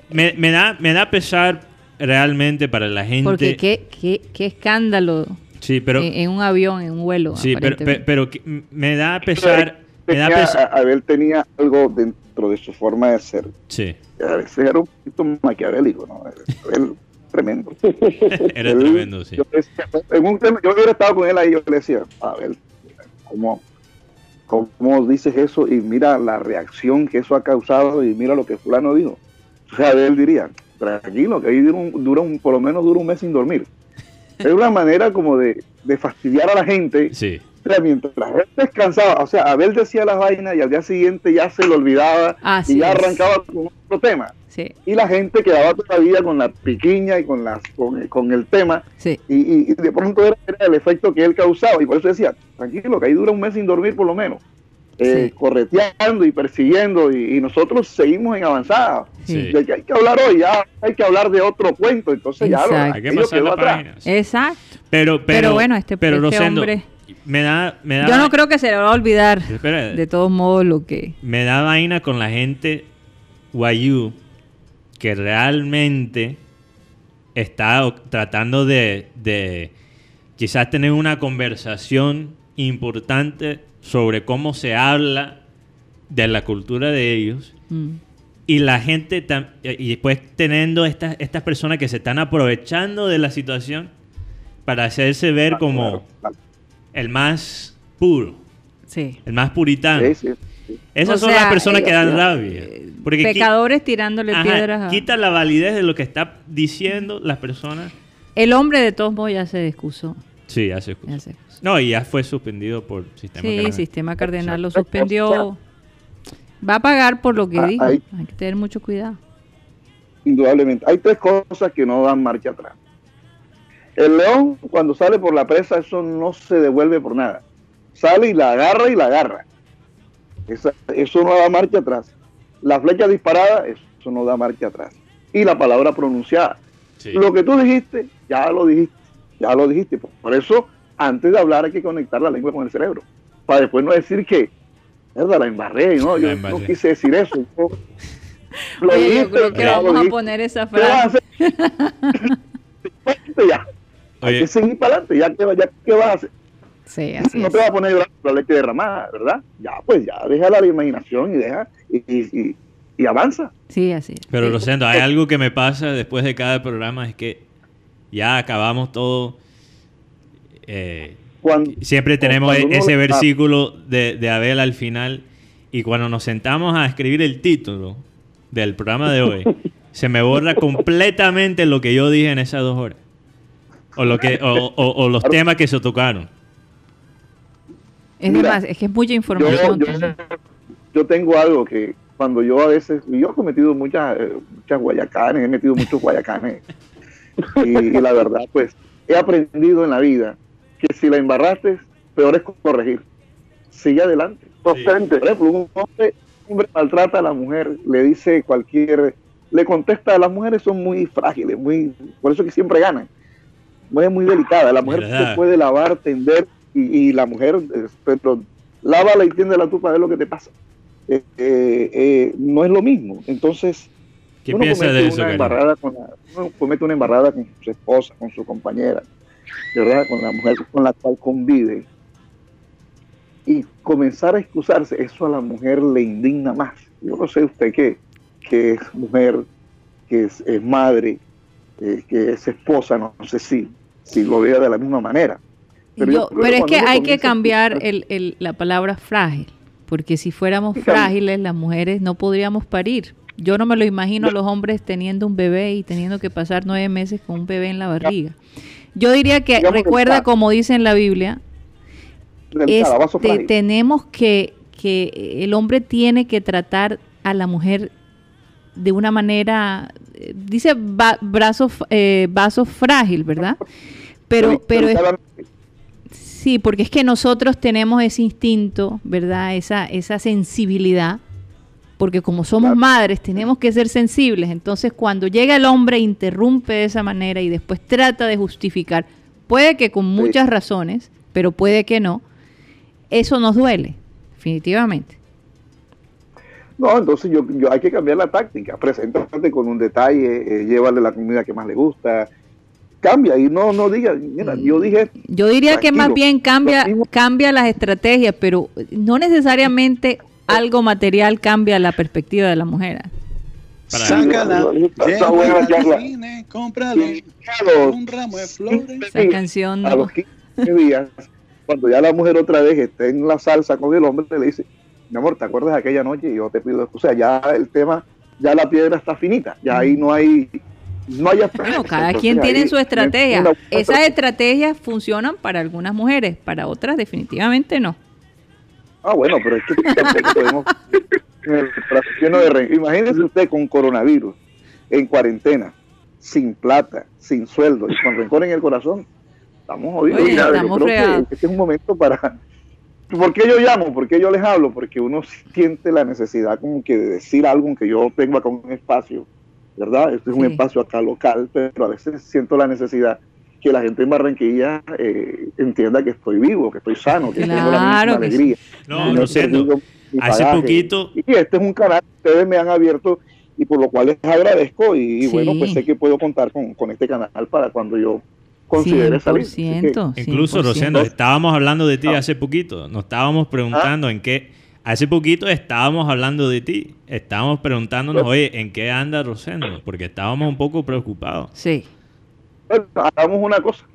me, me da, me da pesar realmente para la gente. Porque qué, qué, qué escándalo sí, pero, en, en un avión, en un vuelo. sí, pero, pero, me da pesar. Me da pesar. Abel tenía algo dentro de su forma de ser. Sí, A veces era un poquito maquiavélico, ¿no? Abel, tremendo. era Él- tremendo, sí. Yo, decía, en un tema- yo hubiera estado con él ahí, yo le decía, a ver, ¿cómo, ¿cómo dices eso? Y mira la reacción que eso ha causado y mira lo que fulano dijo. O sea, él diría, tranquilo, que ahí dura, un, dura un- por lo menos dura un mes sin dormir. Es una manera como de, de fastidiar a la gente. Sí, O sea, mientras la gente descansaba, o sea, Abel decía las vainas y al día siguiente ya se lo olvidaba Así y ya es. arrancaba con otro tema Sí, y la gente quedaba todavía con la piquiña y con las con, con el tema sí. y, y- y de pronto era, era el efecto que él causaba y por eso decía tranquilo que ahí dura un mes sin dormir por lo menos eh, Sí. correteando y persiguiendo y, y nosotros seguimos en avanzada Sí. de que hay que hablar hoy ya hay que hablar de otro cuento entonces ya lo, Exacto. hay que pasar quedó la atrás. página. Exacto. Pero, pero, Pero bueno, este- pero este Rosendo, hombre- me da, me da, Yo no creo que se le va a olvidar Espera. de todos modos lo que... me da vaina con la gente guayú que realmente está tratando de, de quizás tener una conversación importante sobre cómo se habla de la cultura de ellos Mm. y la gente tam- y después teniendo estas estas personas que se están aprovechando de la situación para hacerse ver como Claro, claro. el más puro, Sí. el más puritano. Sí, sí, sí. Esas O son sea, las personas que dan eh, rabia. Porque Pecadores tirándole Ajá, piedras a... quita la validez de lo que está diciendo las personas. El hombre de todos modos ya se excusó. Sí, hace Ya se excusó. No, y ya fue suspendido por sistema Sí, cardenal. sistema cardenal lo suspendió. Va a pagar por lo que Ah, dijo. Hay que tener mucho cuidado. indudablemente. Hay tres cosas que no dan marcha atrás. El león, cuando sale por la presa, eso no se devuelve por nada. Sale y la agarra y la agarra. Esa- eso no da marcha atrás. La flecha disparada, eso no da marcha atrás. Y la palabra pronunciada. Sí. Lo que tú dijiste, ya lo dijiste. Ya lo dijiste. Por- eso, antes de hablar, hay que conectar la lengua con el cerebro. Para después no decir que, verdad, la embarré. No, La yo embarré. no quise decir eso. Yo- lo Oye, yo dijiste, creo que vamos a poner esa ¿Qué vas a frase. hacer? ya. Hay que seguir para adelante. Ya que, ya que vas a hacer. Sí, así no es. te vas a poner a llorar por la leche derramada, ¿verdad? Ya, pues ya, deja la imaginación y deja y, y, y- y avanza. Sí, así es. pero Sí. lo siento, hay algo que me pasa después de cada programa, es que ya acabamos todo. eh, Cuando, siempre tenemos cuando uno ese versículo de, de Abel al final. Y cuando nos sentamos a escribir el título del programa de hoy, se me borra completamente lo que yo dije en esas dos horas. O, lo que, o, o- o los temas que se tocaron. Es, Mira, demás, es que es mucha información. yo, tengo algo que cuando yo a veces, yo he cometido muchas, eh, muchas guayacanes, he metido muchos guayacanes. y, y la verdad, pues, he aprendido en la vida que si la embarraste, peor es corregir. Sigue adelante. Por ejemplo, un hombre, un hombre maltrata a la mujer, le dice cualquier, le contesta, las mujeres son muy frágiles, muy, por eso que siempre ganan. Es muy delicada. La mujer se puede lavar, tender, y, y la mujer, pero lávala y tiende tú para ver lo que te pasa. Eh, eh, eh, no es lo mismo. Entonces, ¿Qué uno comete de eso, una embarrada con la- uno comete una embarrada con su esposa, con su compañera, ¿verdad? Con la mujer con la cual convive. Y comenzar a excusarse, eso a la mujer le indigna más. Yo no sé usted qué, que es mujer, que es, es madre, eh, que es esposa, no, sé si, si lo vea de la misma manera. Pero, yo es que hay que cambiar el, el- la palabra frágil, porque si fuéramos frágiles, las mujeres no podríamos parir. Yo no me lo imagino a los hombres teniendo un bebé y teniendo que pasar nueve meses con un bebé en la barriga. Yo diría que Digamos recuerda, como dice en la Biblia, este, tenemos que, que el hombre tiene que tratar a la mujer de una manera, dice va- brazo, eh, vaso frágil, ¿verdad? Pero, pero es. Sí, porque es que nosotros tenemos ese instinto, ¿verdad? Esa, esa sensibilidad, porque como somos madres tenemos que ser sensibles. Entonces cuando llega el hombre interrumpe de esa manera y después trata de justificar, puede que con muchas razones, pero puede que no, eso nos duele. definitivamente. No, entonces yo, yo hay que cambiar la táctica. Preséntate con un detalle, eh, llévale la comida que más le gusta. Cambia y no, no diga, mira, yo dije. Yo diría que más bien cambia, cambia las estrategias, pero no necesariamente algo material cambia la perspectiva de la mujer. Para- Sácala, llévala charla. al cine, cómprale A los un ramo de flores. Esa canción a los 15 días, cuando ya la mujer otra vez esté en la salsa con el hombre, le dice, mi amor, ¿te acuerdas de aquella noche? Y yo te pido, o sea, ya el tema, ya la piedra está finita, ya ahí no hay, no hay Bueno, cada quien tiene su estrategia. Esas estrategias funcionan para algunas mujeres, para otras definitivamente no. Ah, bueno, pero es que tampoco podemos... de Imagínese usted con coronavirus, en cuarentena, sin plata, sin sueldo y con rencor en el corazón. Estamos jodidos. Oye, Ya, yo estamos creo que este es un momento para... ¿Por qué yo llamo? ¿Por qué yo les hablo? Porque uno siente la necesidad como que de decir algo aunque yo tengo acá un espacio, ¿verdad? Este es un Sí. espacio acá local, pero a veces siento la necesidad que la gente en Barranquilla eh, entienda que estoy vivo, que estoy sano, que tengo la misma que sí. alegría. No, no hace poquito- Y este es un canal que ustedes me han abierto y por lo cual les agradezco y, y Sí. bueno, pues sé que puedo contar con, con este canal para cuando yo considere salir. Que- 100%. Incluso, 100%. Rosendo, estábamos hablando de ti hace poquito. Nos estábamos preguntando en qué. Hace poquito estábamos hablando de ti. Estábamos preguntándonos, oye, ¿en qué anda Rosendo? Porque estábamos un poco preocupados. Sí. Bueno, hagamos una cosa.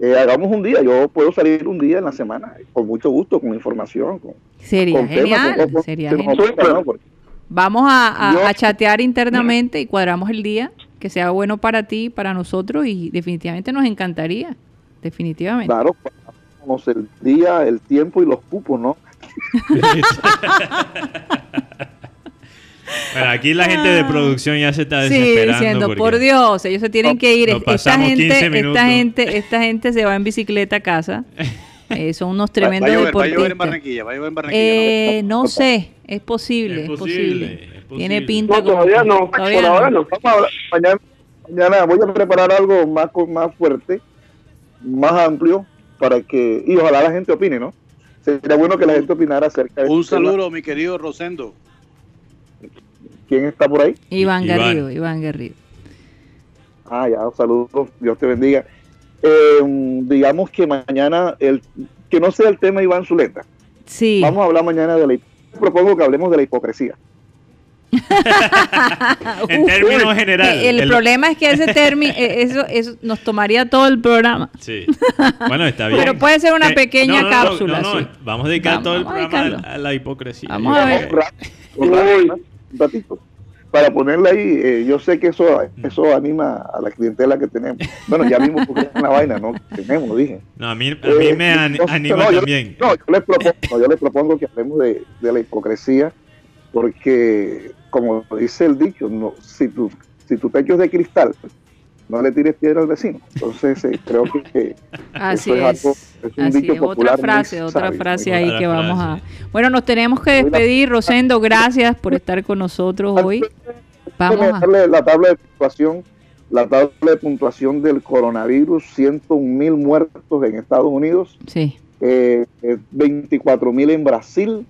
Eh, hagamos un día, yo puedo salir un día en la semana, con mucho gusto, con información, con, Sería con temas, genial, con cosas sería genial. Vamos a, a- Yo- a chatear internamente y cuadramos el día que sea bueno para ti, para nosotros y definitivamente nos encantaría. Definitivamente. Claro, vamos el día, el tiempo y los cupos, ¿no? Bueno, aquí la gente de producción ya se está Ah. Sí, desesperando. diciendo, porque por Dios, ellos se tienen que ir. nos Esta pasamos 15 gente, minutos. esta gente, esta gente se va en bicicleta a casa. Eh, son unos tremendos va llover, va a llover en deportistas. Barranquilla, va a llover en Barranquilla. Eh, no sé, es posible, Es posible, posible. es posible. Tiene pinta No, como- todavía no, todavía por ahora no. Vamos a hablar. Mañana, mañana voy a preparar algo más, más fuerte, más amplio, para que, y ojalá la gente opine, ¿no? Sería bueno que la gente opinara acerca de Un este tema. saludo, mi querido Rosendo. ¿Quién está por ahí? Iván Iván. Garrido, Iván Garrido. Ah, ya, saludos, Dios te bendiga. Eh, digamos que mañana, el que no sea el tema Iván Zuleta, Sí. vamos a hablar mañana de la propongo que hablemos de la hipocresía. En términos generales. El, problema es que ese término, eso, eso nos tomaría todo el programa. Sí. Bueno, está bien. Pero puede ser una Eh, pequeña no, no, no, cápsula, no, no, sí. Vamos a dedicar Vamos, todo el a programa a la hipocresía. Vamos a ver. Un ratito. Para ponerle ahí, eh, yo sé que eso, eso anima a la clientela que tenemos. Bueno, ya mismo porque es una vaina, ¿no? Tenemos, dije. No, a mí, a mí Eh, me an- entonces, anima no, yo- también. No, yo les propongo, no, yo les propongo que hablemos de, de la hipocresía, porque como dice el dicho, no, si tu, si tu techo es de cristal, no le tires piedra al vecino. Entonces eh, creo que, que Así eso es. es, algo, es un Así dicho es, otra popular frase, otra sabio. frase ahí Otra que vamos a... Bueno, nos tenemos que despedir. Rosendo, gracias por estar con nosotros hoy. Vamos a... darle la tabla de puntuación, la tabla de puntuación del coronavirus, 101 mil muertos en Estados Unidos, Sí. eh, 24 mil en Brasil,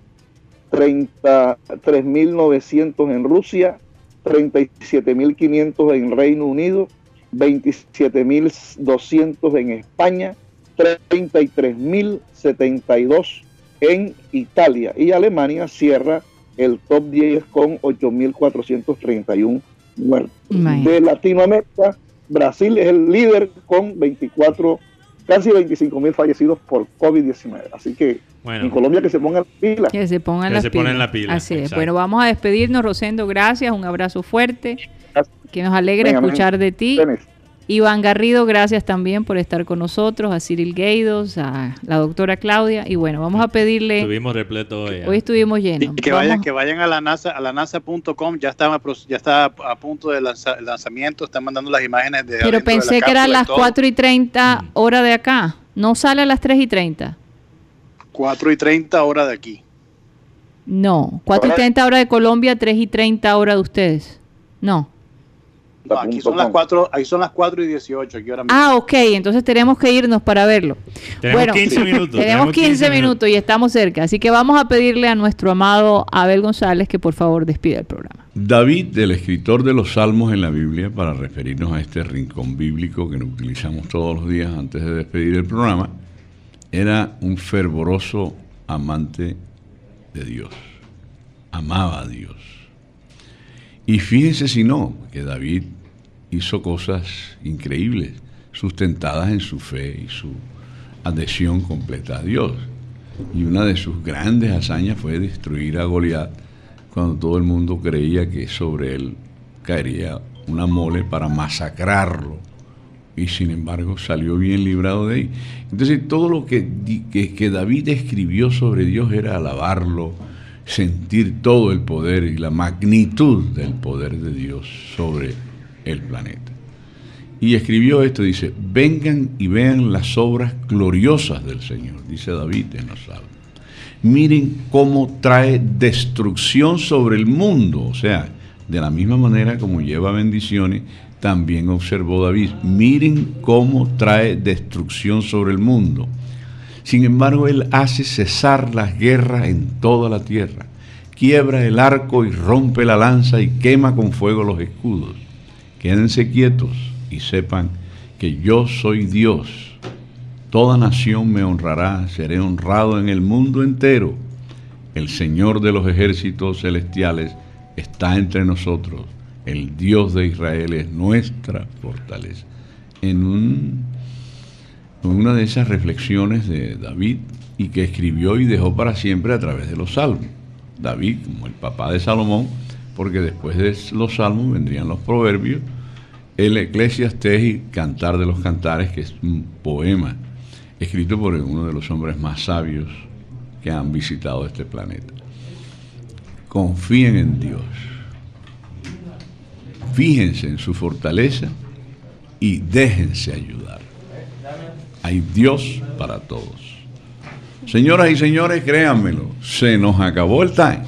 33.900 en Rusia, 37.500 en Reino Unido, 27.200 en España, 33.072 en Italia y Alemania cierra el top 10 con 8.431 muertos. De Latinoamérica, Brasil es el líder con 24, casi 25.000 fallecidos por COVID-19. Así que Bueno. en Colombia que se pongan las pilas. Que se pongan Que las se pilas. ponen la pila, Así es. Bueno, vamos a despedirnos, Rosendo. Gracias. Un abrazo fuerte. Gracias. Que nos alegra Venga, escuchar de ti. Tenis. Iván Garrido, gracias también por estar con nosotros, a Cyril Gaidos, a la doctora Claudia. Y bueno, vamos a pedirle, Estuvimos repleto hoy. ¿eh? hoy estuvimos llenos. Y que Vamos- vayan, que vayan a la NASA, a la NASA.com, ya está, ya está a punto de lanza- lanzamiento, están mandando las imágenes de Pero adentro de la pensé que eran las todo. 4 y 30 hora de acá. No sale a las 3 y 30. 4 y 30 hora de aquí. No, 4 y Ahora- 30 hora de Colombia, 3 y 30 hora de ustedes. No. No, aquí son las 4, ahí son las 4 y 18 aquí ahora mismo. Ah, ok, entonces tenemos que irnos para verlo. Tenemos bueno, 15 minutos. Tenemos 15 minutos y estamos cerca, así que vamos a pedirle a nuestro amado Abel González que por favor despida el programa. David, el escritor de los salmos en la Biblia, para referirnos a este rincón bíblico que utilizamos todos los días antes de despedir el programa, era un fervoroso amante de Dios. Amaba a Dios. Y fíjense si no, que David hizo cosas increíbles, sustentadas en su fe y su adhesión completa a Dios. Y una de sus grandes hazañas fue destruir a Goliat cuando todo el mundo creía que sobre él caería una mole para masacrarlo. Y sin embargo salió bien librado de ahí. Entonces todo lo que, que, que David escribió sobre Dios era alabarlo, sentir todo el poder y la magnitud del poder de Dios sobre el planeta. Y escribió esto, dice, vengan y vean las obras gloriosas del Señor, dice David en los Salmos. Miren cómo trae destrucción sobre el mundo, o sea, de la misma manera como lleva bendiciones, también observó David, miren cómo trae destrucción sobre el mundo. Sin embargo, Él hace cesar las guerras en toda la tierra, quiebra el arco y rompe la lanza y quema con fuego los escudos. Quédense quietos y sepan que yo soy Dios. Toda nación me honrará, seré honrado en el mundo entero. El Señor de los ejércitos celestiales está entre nosotros. El Dios de Israel es nuestra fortaleza. En un una de esas reflexiones de David y que escribió y dejó para siempre a través de los salmos. David, como el papá de Salomón, porque después de los salmos vendrían los proverbios, el Eclesiastés y Cantar de los Cantares, que es un poema escrito por uno de los hombres más sabios que han visitado este planeta. Confíen en Dios. Fíjense en su fortaleza y déjense ayudar. Hay Dios para todos. Señoras y señores, créanmelo, se nos acabó el time.